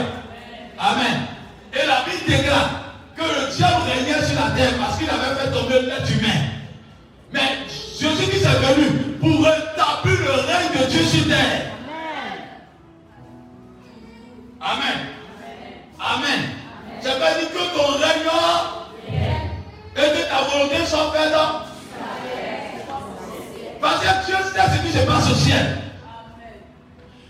Amen. Et la Bible déclare que le diable régnait sur la terre parce qu'il avait fait tomber l'être humain. Mais Jésus qui est venu pour rétablir le règne de Dieu sur terre. Amen. Amen. Ça veut dire que ton règne et que ta volonté soit faite. Parce que Dieu sait ce qui se passe au ciel.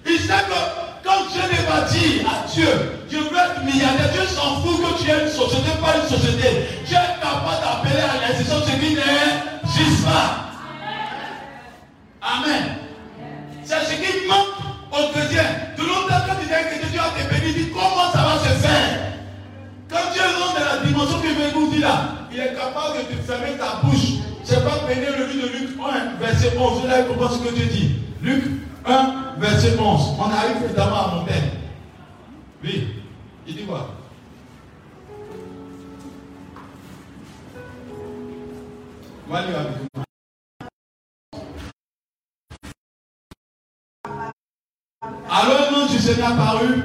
Il sait que quand Dieu ne va dire à Dieu, je veux être milliardaire, Dieu s'en fout que tu aies une société, pas une société. Dieu est capable d'appeler à l'existence ce qui n'existe pas. Amen. C'est ce qui manque aux chrétiens. Il est capable de fermer ta bouche. C'est pas bénir le livre de Luc 1, verset 11. Là, il comprend ce que Dieu dit. Luc 1, verset 11. On arrive évidemment à mon thème. Oui. Il dit quoi? Alors, le nom du Seigneur apparu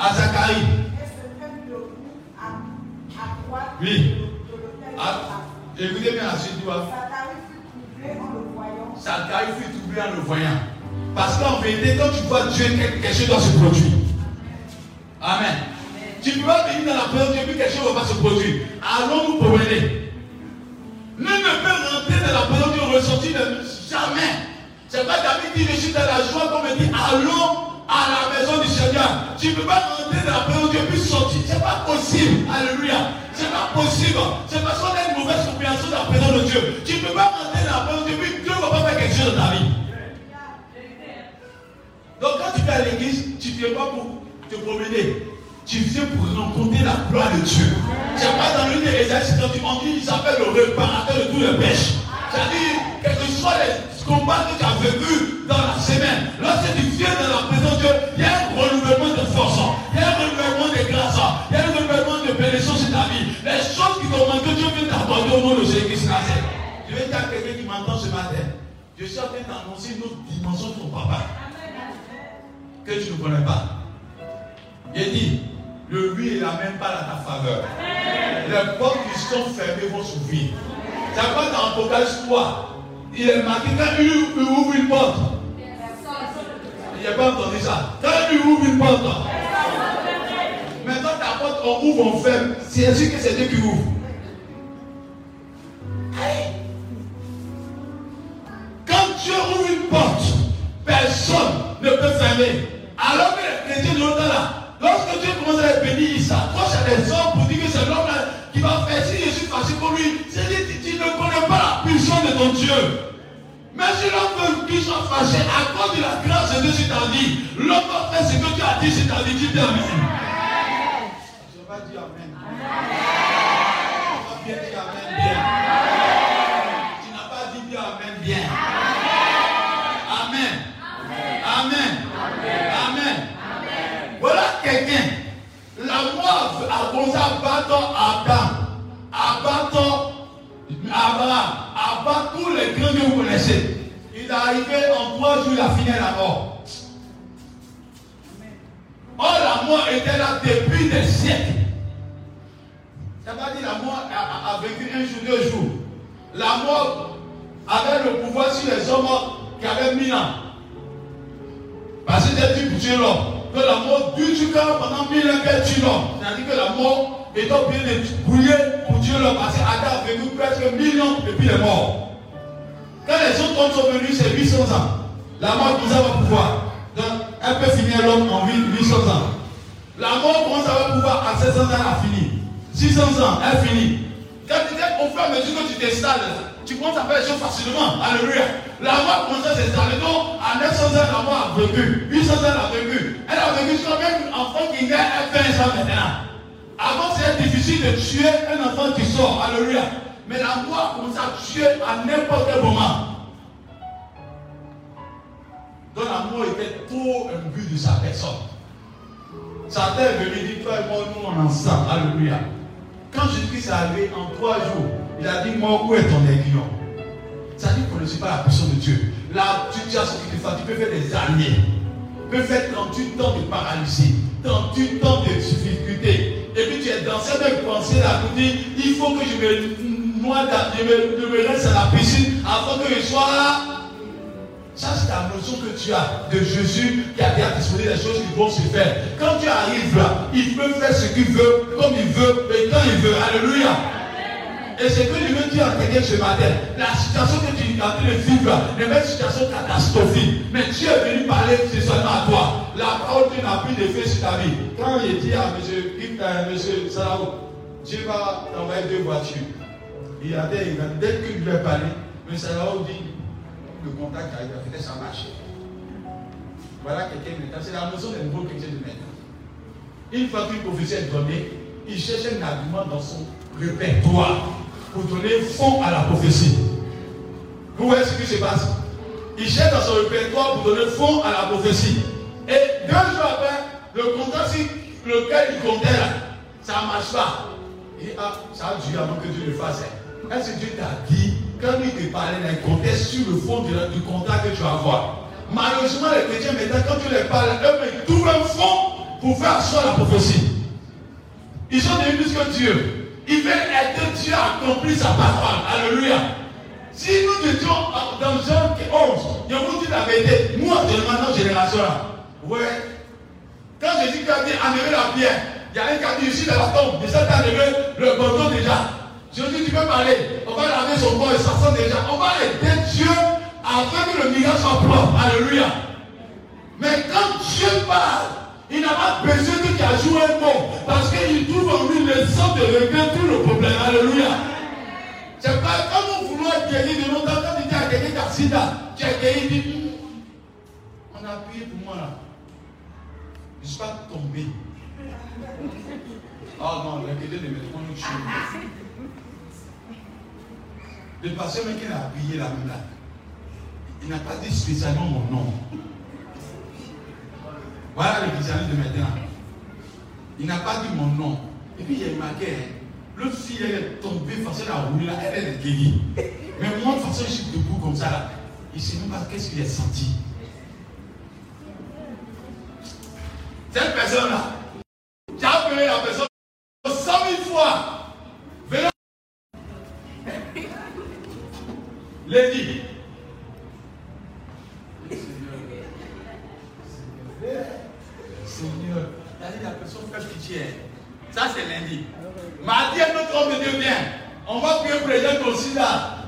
à Zacharie. Oui. Ah, écoutez bien la suite, tu vois. Zacharie fut troublé en le voyant. Zacharie fut troublé en le voyant. Parce qu'en vérité, quand tu vois Dieu, quelque chose doit se produire? Amen. Tu ne peux pas venir dans la présence de Dieu, puis quelque chose ne va pas se produire. Allons nous promener. Nul ne peut rentrer dans la présence de Dieu ressortir de jamais. C'est pas David dit, je suis dans la joie, comme il dit, allons à la maison du Seigneur. Tu ne peux pas rentrer dans la présence de Dieu puis sortir. C'est pas possible. Alléluia. C'est pas possible. C'est parce qu'on a une mauvaise compréhension de la présence de Dieu. Tu ne peux pas rentrer dans la présence de Dieu puis Dieu ne va pas faire quelque chose dans ta vie. Donc quand tu viens à l'église, tu ne viens pas pour te promener. Tu viens pour rencontrer la gloire de Dieu. C'est pas dans l'une des exercices quand tu dis, il s'appelle le réparateur de tous les pêches. C'est-à-dire, quels que soient les combats que tu as vécu dans la semaine, lorsque tu viens dans la présence de Dieu, il y a un renouvellement de force, il y a un renouvellement de grâce, il y a un renouvellement de bénédiction sur ta vie. Les choses qui t'ont manqué, Dieu vient t'accorder au nom de Jésus-Christ. Je vais dire quelqu'un qui m'entend ce matin, je suis en train d'annoncer une autre dimension de ton papa que tu ne connais pas. Il dit, le lui et la même pas à ta faveur. Les portes qui sont fermées vont s'ouvrir. C'est quoi dans Apocalypse 3 Il est marqué quand il ouvre une porte. Il n'a pas entendu ça. Quand il ouvre une porte. Maintenant ta porte, on ouvre, on ferme. C'est sûr que c'est Dieu qui ouvre. Quand Dieu ouvre une porte, personne ne peut fermer. Alors que les chrétiens de l'autre là, lorsque Dieu commence à bénir, il s'approche à des hommes pour dire que c'est l'homme qui va faire. Si je suis fâché pour lui, c'est dit, tu, tu ne connais pas la puissance de ton Dieu. Mais si l'homme veut qu'il soit fâché à cause de la grâce de Dieu sur ta vie, l'homme va faire ce que tu as dit sur ta vie, tu dis Amen. Je vais pas dire Amen. Tu vas bien dire Amen bien. Tu n'as pas dit bien Amen bien. Amen. Amen. Amen. Voilà quelqu'un. La mort a commencé à battre Adam. À Abraham. Battre tous les grands que vous connaissez. Il est arrivé en trois jours, il a fini la mort. Or, la mort était là depuis des siècles. Ça veut dire la mort a, a- a vécu un jour, deux jours. La mort avait le pouvoir sur les hommes qui avaient mille ans. Parce que c'est dit pour tuer l'homme. Que la mort dure jusqu'à pendant mille ans qu'elle tue l'homme. C'est-à-dire que la mort est obligée de bouiller pour tuer l'homme. Parce qu'Adam a vécu presque mille ans depuis les morts. Quand les autres hommes sont venus, c'est 800 ans. La mort commence à avoir pouvoir. Donc, elle peut finir l'homme en 800 ans. La mort commence à avoir pouvoir à 700 ans, elle a fini. 600 ans, elle finit. Quand tu au fur et à mesure que tu t'installes, tu commences à faire les choses facilement. Alléluia. La mort commence à s'installer. Donc, à 900 ans, la mort a vécu. 800 ans, elle a vécu. Elle a vécu jusqu'à même enfant qui naît, elle fait ça maintenant. Avant, c'était difficile de tuer un enfant qui sort. Alléluia. Mais la mort commence à tuer à n'importe quel moment. Donc la mort était trop imbu de sa personne. Satan est venu dire, toi et moi, nous on ensemble. Alléluia. Quand Jésus-Christ est arrivé en trois jours, il a dit, moi, où est ton aiguillon? Ça dit qu'on ne sait pas la puissance de Dieu. La situation qui te fait, tu peux faire des années. Tu peux faire 38 ans de paralysie, 38 ans de difficulté. Et puis tu es dans cette même pensée là, tu dis, il faut que je me, dans- je me, reste à la piscine afin que je sois là. Ça, c'est la notion que tu as de Jésus qui a déjà disposé des choses qui vont se faire. Quand tu arrives là, il peut faire ce qu'il veut, comme il veut, et quand il veut. Alléluia. Et ce que je veux dire à quelqu'un ce matin, la situation que tu es en train de vivre là, n'est pas une situation catastrophique. Mais Dieu est venu parler c'est seulement à toi. La parole n'a plus d'effet sur ta vie. Quand il dit à M. Euh, monsieur Salao, Dieu va t'envoyer deux voitures. Il a dès qu'il lui a parlé, M. Salao dit, le contact arrive, peut-être ça marche. Voilà quelqu'un maintenant. C'est la notion des nouveaux chrétiens de maintenant. Une fois qu'une prophétie est donnée, il cherche un argument dans son répertoire pour donner fond à la prophétie. Vous voyez ce qui se passe? Il cherche dans son répertoire pour donner fond à la prophétie. Et deux jours après, le contrat lequel il comptait là, ça ne marche pas. Et ah, ça a duré avant que Dieu le fasse. hein. Est-ce que Dieu t'a dit, quand il te parlait, il comptait sur le fond du contrat que tu vas avoir Malheureusement, les chrétiens, maintenant, quand tu les parles, eux, ils trouvent un fond pour faire asseoir la prophétie. Ils sont devenus plus que Dieu. Ils veulent aider Dieu à accomplir sa parole. Alléluia. Si nous étions euh, dans Jean 11, je vous dis la vérité, nous actuellement dans cette génération-là, ouais, quand Jésus a dit enlever la pierre, il y a un qui a dit ici dans la tombe, il s'est enlevé le bandeau déjà. Jésus, tu peux parler, on va laver son corps et ça sent déjà. On va aider Dieu afin que le miracle soit propre. Alléluia. Mais quand Dieu parle, il n'a pas besoin que tu ajoutes un mot. Parce qu'il trouve en lui le sang de régler tout le problème. Alléluia. C'est pas comme vous vouloir guérir de longtemps. Quand tu dis à quelqu'un qui a tu as guéri, dit, on a prié pour moi là. Je suis pas tombé. Oh non, chrétiens ne mettent pas une chose. Le pasteur même qui a prié là, même il n'a pas dit spécialement mon nom. Voilà le christianisme de maintenant. Il n'a pas dit mon nom. Et puis il a marqué, hein, l'autre fille, elle est tombée, à rouler là, elle, est guérie. Mais moi, de façon, je suis debout comme ça. Il ne sait même pas qu'est-ce qu'il a senti. Cette personne-là, tu as appelé la personne 100 000 fois. Venez. (laughs) Lundi. Seigneur, dit la personne fait pitié. Ça c'est lundi. Mardi, un autre homme de Dieu vient. On va prier qui ont sida.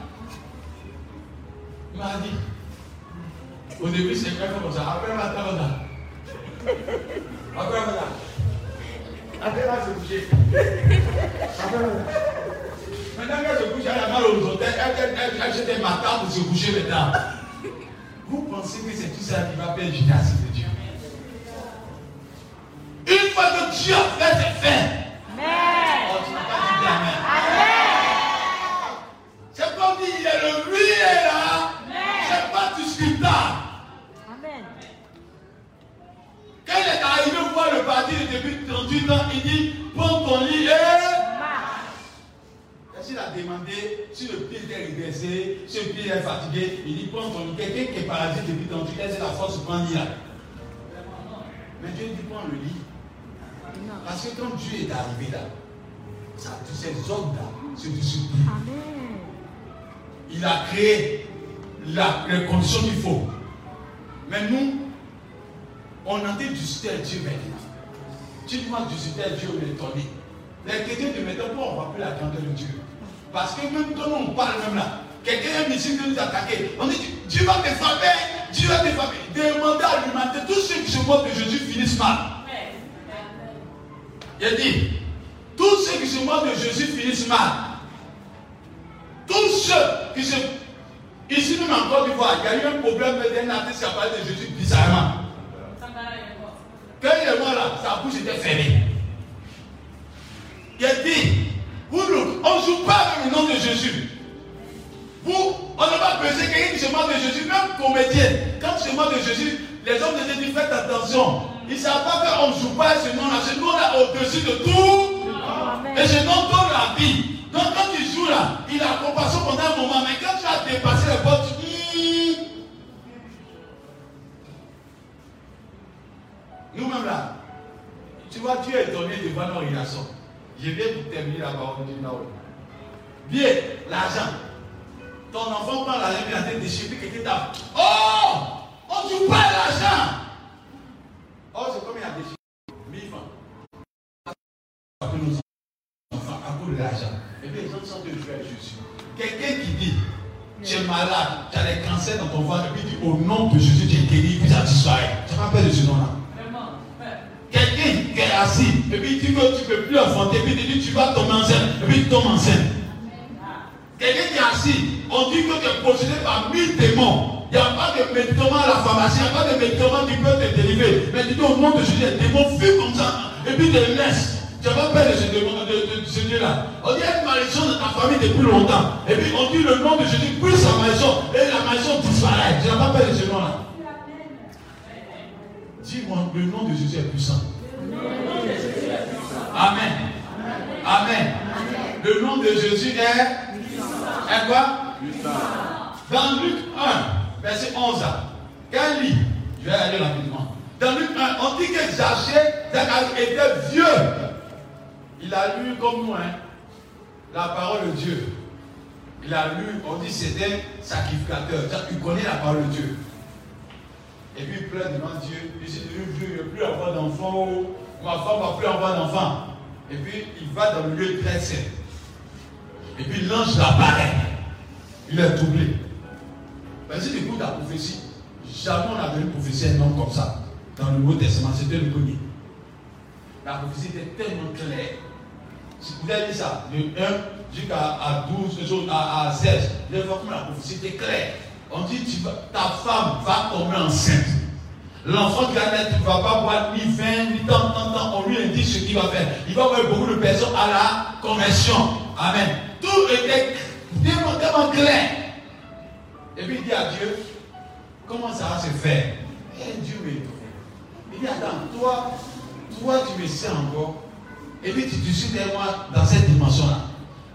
Mardi. Au début, c'est comme ça. Après, matin, on a. Après, a. Après, va se coucher. Maintenant qu'elle se couche, elle a mal aux hôtels, elle, jette un matin pour se coucher maintenant. Vous pensez que c'est tout ça qui va faire gymnastique de Dieu Une fois que Dieu fait, c'est fait. Quand Dieu est arrivé là, ça, tous ces ordres là, c'est discipline. Amen. Il a créé la, les conditions qu'il faut. Mais nous, on entend du ciel Dieu maintenant. Tu vois du ciel Dieu est étonné. Les chrétiens de maintenant, pourquoi on ne voit plus la grandeur de Dieu? Parce que même quand on parle même là, quelqu'un est ici de nous attaquer. On dit Dieu va te frapper, Dieu va te frapper. Demandez à l'humanité, tous ceux qui se moquent de Jésus finissent mal. Il a dit, tous ceux qui se moquent de Jésus finissent mal. Tous ceux qui se. Ici, même en Côte d'Ivoire, il y a eu un problème d'un artiste qui a parlé de Jésus bizarrement. Quand il est mort là, sa bouche était fermée. Il a dit, vous, nous, on ne joue pas avec le nom de Jésus. Vous, on ne va pas peser quelqu'un qui se moque de Jésus, même comédien. Quand se moques de Jésus, les hommes de Dieu disent faites attention. Ils ne savent pas qu'on ne joue pas avec ce nom-là. Ce nom-là au-dessus de tout. Et ce nom donne la vie. Donc quand tu joues là, il a compassion pendant un moment, mais quand tu as dépassé les portes, tu dis. Nous-mêmes là, tu vois, tu es étonné devant nos relations. Je viens pour terminer là-bas, on dit non. Bien, l'argent. Ton enfant prend l'argent, il a été déchiré, quelqu'un t'a. Oh On ne joue pas l'argent Oh, c'est comme il a déchiré. 1000 francs. Après nos enfants, à cause de l'argent. Et bien, les gens sont de jouer à Jésus. Quelqu'un qui dit, tu es malade, tu as des cancers dans ton ventre, et puis dit, au nom de Jésus, tu es guéri, puis ça disparaît. Tu n'as pas peur de ce nom-là? Quelqu'un qui est assis, et puis tu ne peux plus enfanter, et puis il dit tu vas tomber enceinte, et puis tu tombes enceinte. Quelqu'un qui est assis, on dit que tu es possédé par mille démons. Il n'y a pas de médicament à la pharmacie, il n'y a pas de médicament qui peut te délivrer. Mais dis au nom de Jésus, les démons fuient comme ça, et puis te laissent. Tu pas peur de ce Dieu-là. On dit une malédiction dans ta famille depuis longtemps. Et puis on dit le nom de Jésus, puis sa malédiction, et la malédiction disparaît. Tu n'as pas peur de ce nom-là. Dis-moi, le nom de Jésus est puissant. Amen. Amen. Le nom de Jésus est. Est quoi? Dans Luc 1, verset 11. Quel lit Je vais aller rapidement. Dans Luc 1, on dit que Zacharie était vieux. Il a lu comme nous, hein, la parole de Dieu. Il a lu, on dit c'était sacrificateur. Il connaît la parole de Dieu. Et puis il pleure devant Dieu. Il vieux, il ne veut plus avoir d'enfants. Ma femme ne va plus avoir d'enfants. Et puis il va dans le lieu très saint. Et puis l'ange apparaît. Il est troublé. Mais si tu écoutes la prophétie, jamais on vu une prophétie un homme comme ça. Dans le Nouveau Testament, c'était le premier. La prophétie était tellement claire. Vous avez dit ça, de 1 jusqu'à 12, à, à 16, les fois comme la prophétie. On dit ta femme va tomber enceinte. L'enfant qui va naître ne va pas boire ni vin, ni tant, tant, tant. On lui indique ce qu'il va faire. Il va voir beaucoup de personnes à la conversion. Amen. Tout était tellement, clair. Et puis il dit à Dieu, comment ça va se faire? Et Dieu me Il dit, attends, toi, toi tu me sais encore. Et puis tu discutes avec moi dans cette dimension-là.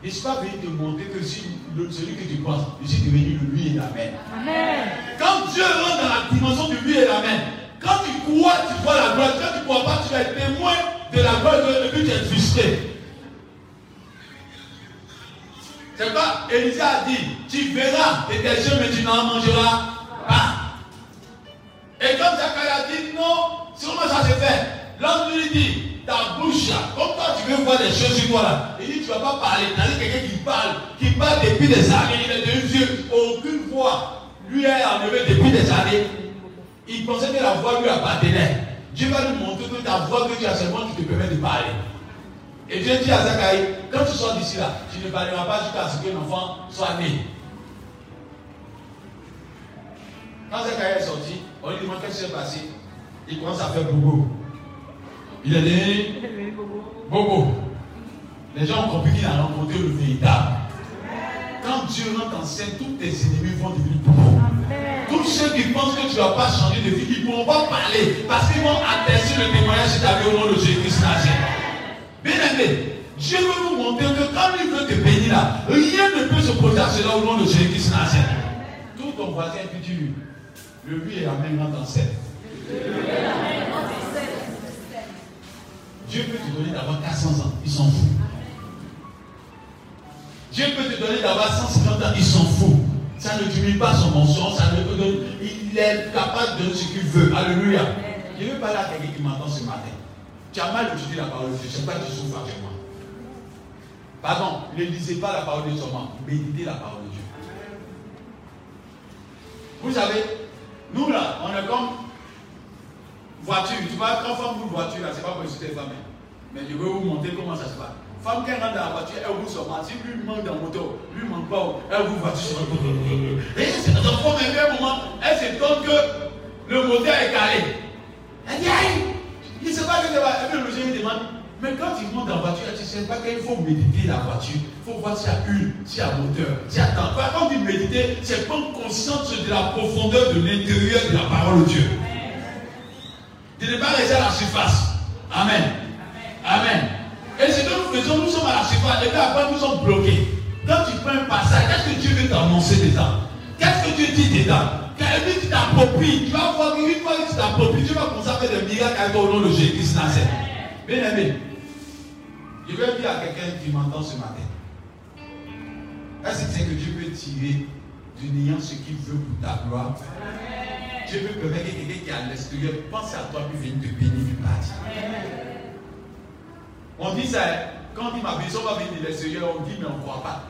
Je ne suis pas venu te montrer que si celui que tu penses, je suis devenu le lui et l'amen. Amen. Quand Dieu rentre dans la dimension du lui et l'amen, quand tu crois, tu vois la gloire. Quand tu ne crois pas, tu vas être témoin de la gloire de Dieu et puis tu es frustré. C'est pas, Élisée a dit, tu verras de tes yeux, mais tu n'en mangeras pas. Et comme Zacharie a dit, non, comment ça se fait L'homme lui dit, ta bouche, comme toi tu veux voir des choses sur toi là, il dit, tu ne vas pas parler. Tandis quelqu'un qui parle, qui parle depuis des années, il est devenu vieux, aucune voix lui est enlevé depuis des années. Il pensait que la voix lui appartenait. Dieu va lui montrer que ta voix que tu as seulement, tu te permets de parler. Et Dieu dit à Zacharie, quand tu sors d'ici là, tu ne parleras pas jusqu'à ce que l'enfant soit né. Quand Zacharie est sorti, on lui demande qu'est-ce qui s'est passé. Il commence à faire bobo. Il est né bobo. Les gens ont compris qu'il a rencontré le véritable. Quand Dieu rentre en scène, tous tes ennemis vont devenir bobo. Tous ceux qui pensent que tu ne vas pas changer de vie, ils ne pourront pas parler parce qu'ils vont attester le témoignage de ta vie au nom de Jésus-Christ Bien aimé, Dieu veut vous montrer que quand il veut te bénir là, rien ne peut se poser à cela au nom de Jésus-Christ Tout ton voisin puis tu le lui et la main rentre en scène. Dieu peut te donner d'avoir 400 ans, il s'en fout. Dieu peut te donner d'avoir 150 ans, il s'en fout. Ça ne diminue pas son mensonge, ça ne il est capable de donner ce qu'il veut. Alléluia. Je veux parler à quelqu'un qui m'entend ce matin. Tu as mal étudié la parole de Dieu, c'est pas que tu souffres moi. Pardon, ne lisez pas la parole de Dieu seulement, méditez la parole de Dieu. Vous savez, nous là, on est comme voiture. Tu vois, quand femme vous voiture, là, c'est pas pour insulter les femmes. Mais je veux vous montrer comment ça se passe. Femme qui rentre dans la voiture, elle vous seulement. Si lui manque dans la moto, lui manque pas, elle vous voiture. (laughs) Et c'est dans même un moment, elle s'étonne que le moteur est calé. Elle dit, aïe, il ne sait pas que c'est Et puis le génie demande, mais quand il monte dans la voiture, tu ne sais pas qu'il faut méditer la voiture. Il faut voir s'il y a huile, s'il y a moteur, s'il y a temps. Quand dit méditer, c'est prendre conscience de la profondeur de l'intérieur de la parole de Dieu. De ne pas rester à la surface. Amen. Amen. Et ce que nous faisons, nous sommes à la surface, et puis après nous sommes bloqués. Quand tu prends un passage, qu'est-ce que Dieu veut t'annoncer dedans? Qu'est-ce que Dieu dit dedans? Quand tu t'appropries, tu vas voir qu'une fois que tu t'appropries, tu vas commencer à faire des miracles avec toi au nom de Jésus-Christ Nazareth. Bien aimé, je vais dire à quelqu'un qui m'entend ce matin. Est-ce que c'est que Dieu peut tirer du néant ce qu'il veut pour ta gloire? Dieu peut permettre que quelqu'un qui est à l'extérieur pense à toi puis vienne te bénir du parti? On dit ça, quand on dit ma maison va venir de l'extérieur, on dit mais on ne croit pas.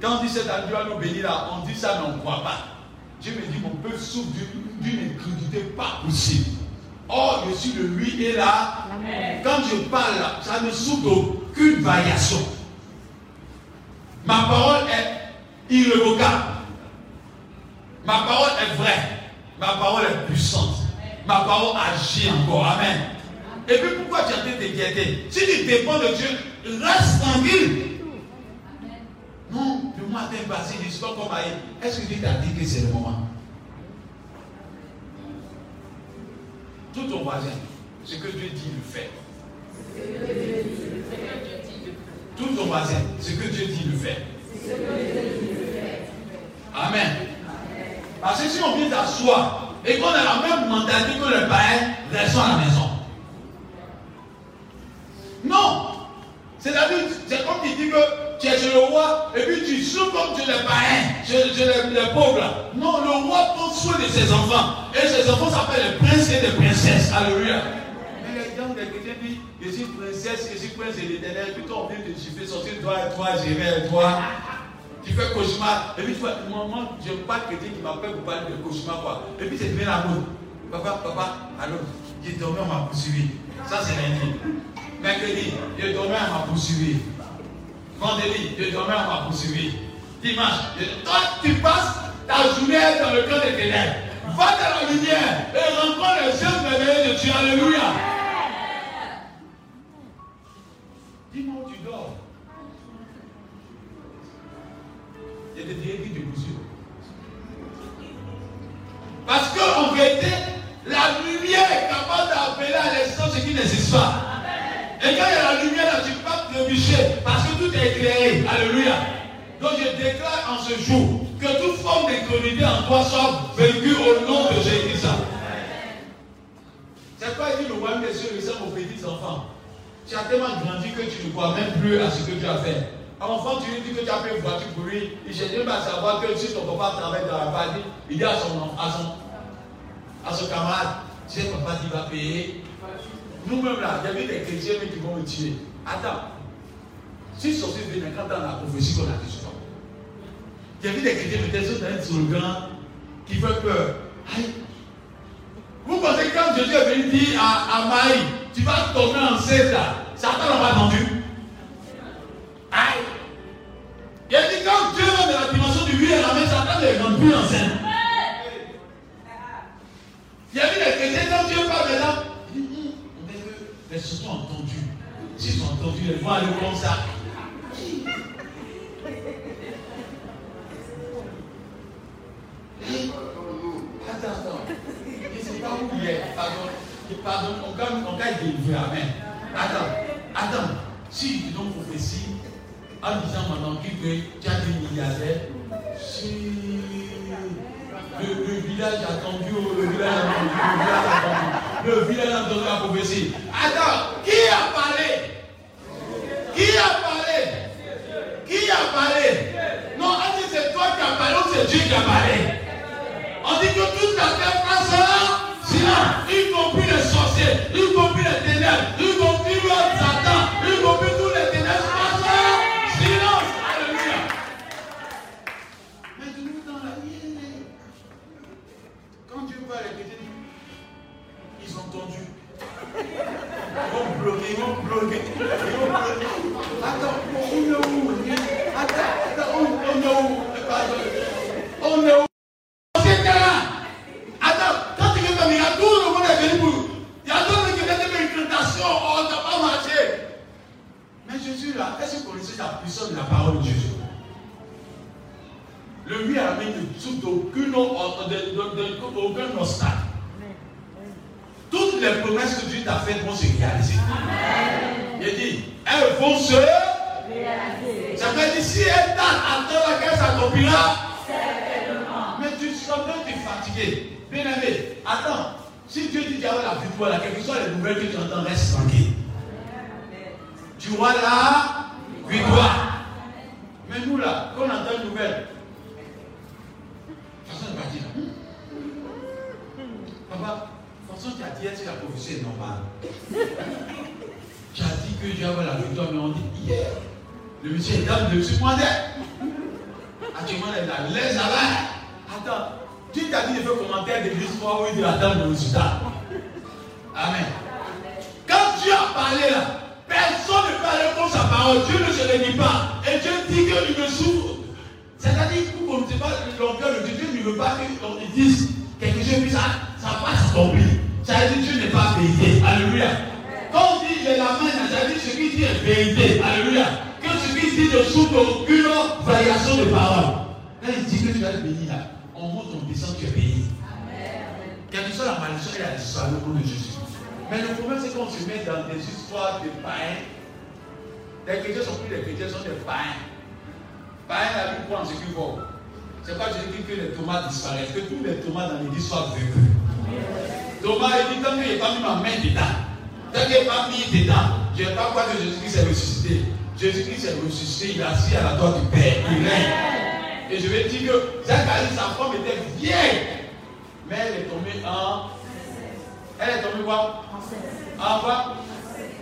Quand on dit cet Dieu va nous bénir là, on dit ça mais on ne croit pas. Dieu me dit mon peuple souffre d'une incrédulité pas possible. Or, je suis le lui et là. Quand je parle là, ça ne souffre d'aucune variation. Ma parole est irrévocable. Ma parole est vraie. Ma parole est puissante. Ma parole agit encore. Amen. Et puis pourquoi tu as été t'inquiéter Si tu dépends de Dieu, reste tranquille. Non, le matin passé, je ne suis pas comme. Est-ce que Dieu t'a dit que c'est le moment? Tout ton voisin, ce que Dieu dit, le fait. Tout ton voisin, ce que Dieu dit, le fait. Amen. Parce que si on vient t'asseoir et qu'on a la même mentalité que le païen, restons à la maison. Non. C'est-à-dire, c'est comme tu dis que tu es chez le roi et puis tu souffres comme tu es le païen, les pauvres. là. Non, le roi prend soin de ses enfants. Et ses enfants s'appellent les princes et les princesses. Alléluia. Mais les gens, les chrétiens disent, je suis princesse, je suis prince de l'éternel. Puis quand on vient de chiffrer, sortir toi et toi, j'irai et toi. Tu fais cauchemar. Et puis tu vois, maman, je n'ai pas chrétien qui m'appelle pour parler de cauchemar. Quoi. Et puis c'est devenu la mode. Papa, papa, allô, j'ai dormi, on m'a poursuivi. Ça c'est lundi. Mercredi, je dormais, on m'a poursuivi. Vendredi, je dormais, on m'a poursuivi. Dimanche, toi tu passes ta journée dans le camp des ténèbres. Va dans la lumière et rencontre les yeux merveilleux de Dieu. Alléluia. Il y a des vieilles de bousillent. Parce qu'en vérité, la lumière est capable d'appeler à l'existence ce qui n'existe pas. Et quand il y a la lumière là, tu peux pas te bûcher parce que tout est éclairé. Alléluia. Donc je déclare en ce jour que toute forme d'incrédulité en toi soit vaincue au nom de Jésus. C'est pas dit le royaume des cieux ressemble aux petits enfants. Tu as tellement grandi que tu ne crois même plus à ce que tu as fait. Enfant, tu lui dis que tu as pris une voiture pour lui, il cherche même à savoir que si ton papa travaille dans la partie, il dit à son, à son, à son camarade, sais, papa, tu vas payer. Nous-mêmes là, il y avait des chrétiens qui vont me tuer. Attends, si sorcier vient quand dans la prophétie qu'on a dit souvent, il y avait des chrétiens peut-être dans un slogan qui fait peur. Aïe. Vous pensez que quand Jésus est venu dire à, à Marie, tu vas tomber enceinte là. Satan n'a pas attendu. Aïe. Il a dit quand Dieu va dans la dimension du 8 à la main, Satan ne rentre plus. Il y a vu les chrétiens quand Dieu parle maintenant. Il dit, hum, mais que les sont entendues. S'ils sont entendus, ils vont aller comme ça. Attends, attends. Je ne sais pas où il est. Pardon. Pardon, on gagne, on gagne délivré. Amen. Attends, attends. Si tu donnes prophétie en disant maintenant que tu as des si le, le village a le village le village a la prophétie. Attends, qui a parlé? Qui a parlé? Qui a parlé? Non, c'est toi qui as parlé ou c'est Dieu qui a parlé. On dit que toute la terre passe silence, y compris les sorciers, y compris les ténèbres, y compris le Ils vont sont plus des chrétiens, sont des païens. Païens, la Bible en ce qu'il faut. C'est pas Jésus qui fait que les tomates disparaissent, que tous les tomates dans l'église soient vaincus. Thomas, il dit, tant qu'il n'a pas mis ma main dedans, tant qu'il n'a pas mis dedans, je ne vais pas croire que Jésus-Christ est ressuscité. Jésus-Christ est ressuscité, il est assis à la droite du Père, il règne. Et je vais dire que Zacharie, sa femme était vieille. Mais elle est tombée en. Elle est tombée quoi? En quoi?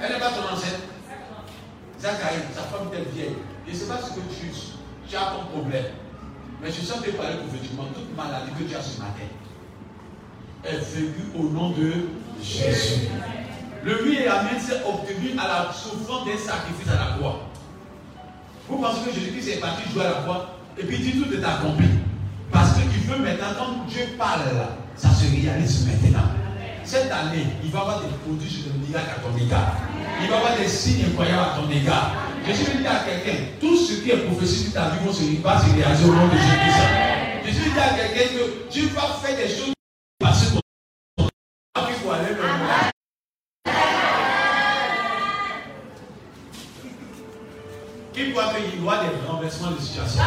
Elle n'est pas tombée enceinte. Zacharie, sa femme était vieille. Je ne sais pas ce que tu, tu as comme problème. Mais je sens parler prophétiquement. Toute maladie que tu as ce matin est vécue au nom de Jésus. Le oui et Amen s'est obtenu à la souffrance d'un sacrifice à la croix. Vous pensez que Jésus-Christ est parti jouer à la croix et puis dit tout est accompli. Parce que tu veux maintenant, quand Dieu parle, ça se réalise maintenant. Cette année, il va avoir des produits sur le miracles à ton égard. Il va y avoir des signes incroyables à ton égard. Je suis dit à quelqu'un, tout ce qui est prophétie de ta vie va se réaliser au nom de Jésus. Je suis dit à quelqu'un que tu vas faire des choses parce que ton. Qui croit qu'il y aura des renversements de situation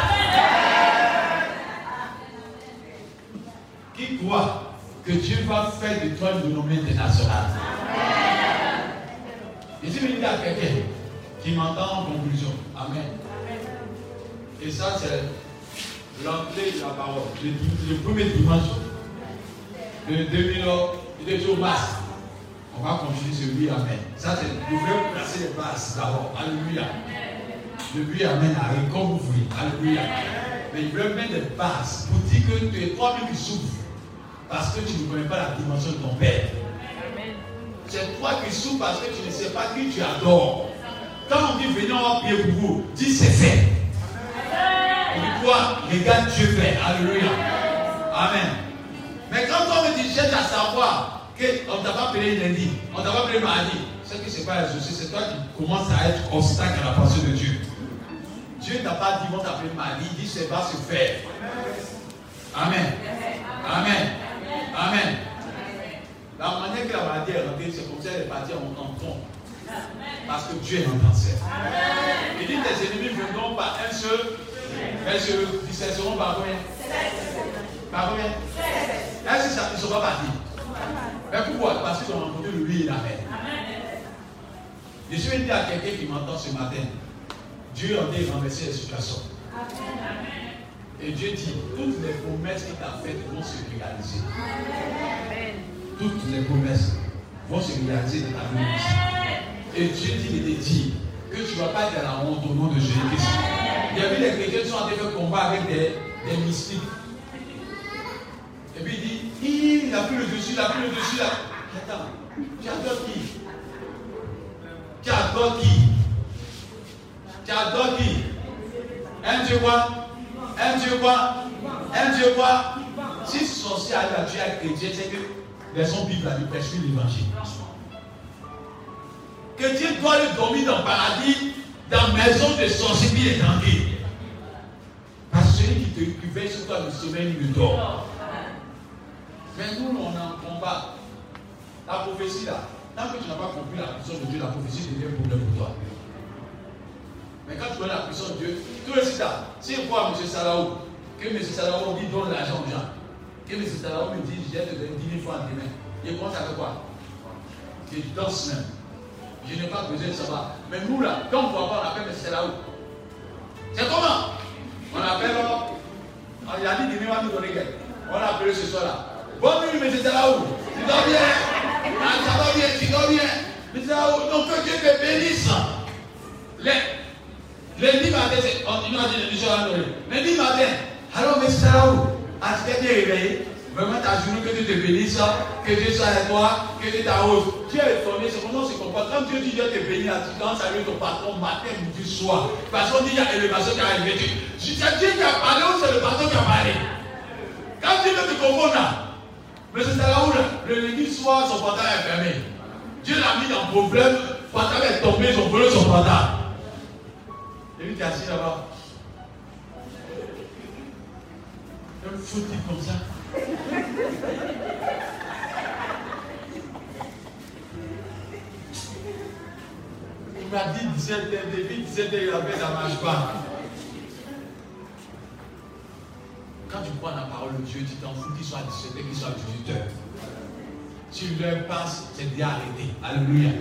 Qui croit que Dieu va faire de toi une renommée internationale Et si je dis à quelqu'un qui m'entend en conclusion, Amen. Et ça, c'est l'entrée de la parole. Le, le premier dimanche de 2000 ans, il est au masque. On va continuer sur lui, Amen. Ça, c'est, vous devez placer les bases d'abord. Alléluia. Le lui, Amen, arrive comme vous voulez. Alléluia. Mais il veut mettre des bases pour dire que tu es toi-même qui souffres. Parce que tu ne connais pas la dimension de ton Père. C'est toi qui souffres parce que tu ne sais pas qui tu adores. Quand on dit venez, on va prier pour vous, dis c'est fait. Et toi, regarde Dieu fait. Alléluia. Amen. Mais quand on me dit, cherche à savoir qu'on t'a pas appelé lundi, on t'a pas appelé mardi, c'est que ce n'est pas un souci, c'est toi qui commences à être obstacle à la pensée de Dieu. Dieu t'a pas dit, on t'appeler mardi, il dit, c'est va se faire. Amen. Amen. Amen. La manière que la maladie est rentrée, c'est comme ça qu'elle est partie en, en fond. Parce que Dieu est en cancer. Il dit tes ennemis ne viendront pas un seul, mais se disperseront par combien? Par combien? Est-ce ne sont pas partis? Mais pourquoi? Parce qu'ils ont rencontré le lui et la mer. Je suis venu à quelqu'un qui m'entend ce matin. Dieu en est renversé les situations. Et Dieu dit, toutes les promesses qu'il t'a faites vont se réaliser. Toutes les promesses vont se réaliser dans ta vie. Et Dieu dit, il te dit que tu ne vas pas être à la honte au nom de Jésus-Christ. Il y a vu les chrétiens qui sont en train de faire combat avec des, des mystiques. Et puis il dit, il n'a plus le dessus, il n'a plus le dessus là. Attends, tu adores qui? Tu adores qui? Tu adores qui? Un Dieu quoi? Un Dieu quoi? Un Dieu quoi? Si sorcier à tuer un chrétien, c'est que gens vivent la vie, prêchent l'évangile. Que Dieu doit le dormir dans le paradis, dans la maison de sorcier qui est tranquille. Parce que celui qui, te, qui veille sur toi le sommeil, il dort. Mais nous, on est en combat. La prophétie là, tant que tu n'as pas compris la puissance de Dieu, la prophétie devient un problème pour toi. Mais quand tu connais la puissance de Dieu, tout le site là, si je vois M. Salaou, que M. Salaou dit donne l'argent aux gens, que M. Salaou me dit j'ai donné 10 000 francs demain, il commence avec quoi? Je danse même. Je n'ai pas besoin de savoir. Mais nous là, quand on voit pas, on appelle M. Salaou. C'est comment? On appelle, on, il a dit demain, on va nous donner quelque On l'a appelé ce soir là. Bonne nuit, M. Salaou. Tu dors bien ah, Ça va bien, tu dors bien. M. Salaou, donc que Dieu te bénisse. Les, Lundi matin, on nous a dit l'émission à Noël. Lundi matin, alors M. Salaou, à ce que tu es réveillé, vraiment ta journée, que Dieu te bénisse, que Dieu soit avec toi, que Dieu t'arrose. Dieu est étonné, c'est comment on se comporte. Quand Dieu dit Dieu te bénit, tu danses avec ton patron matin, midi, soir. Parce qu'on dit il y a élévation qui a arrivé. C'est Dieu qui a parlé ou c'est le patron qui a parlé Quand Dieu veut te confondre là, M. Salaou, le lundi soir, son portail est fermé. Dieu l'a mis dans problème, le portail est tombé, ils ont volé son portail. Et lui, assis là-bas. Un fou type comme ça. Il m'a dit 17 heures, depuis 17 heures, il ça ne marche pas. Quand tu crois la parole de Dieu, tu t'en fous qu'il soit à 17 heures, qu'il soit à 18 heures. Tu leur passes, c'est déjà arrêté. Alléluia.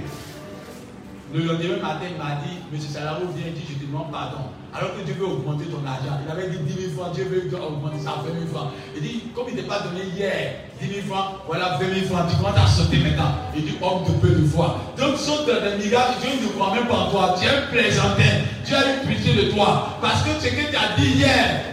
Le lendemain matin, il m'a dit, M. Salaro vient et dit, je demande pardon. Alors que Dieu veut augmenter ton argent. Il avait dit 10 000 francs, Dieu veut augmenter ça à 20 000 francs. Il dit, comme il ne t'a pas donné hier 10 000 francs, voilà 20 000 francs, tu commences à sauter maintenant. Il dit, homme de peu de foi. Donc, saute dans des miracles, Dieu ne croit même pas en toi. Tu es un plaisantin. Dieu a eu pitié de toi. Parce que ce que tu as dit hier,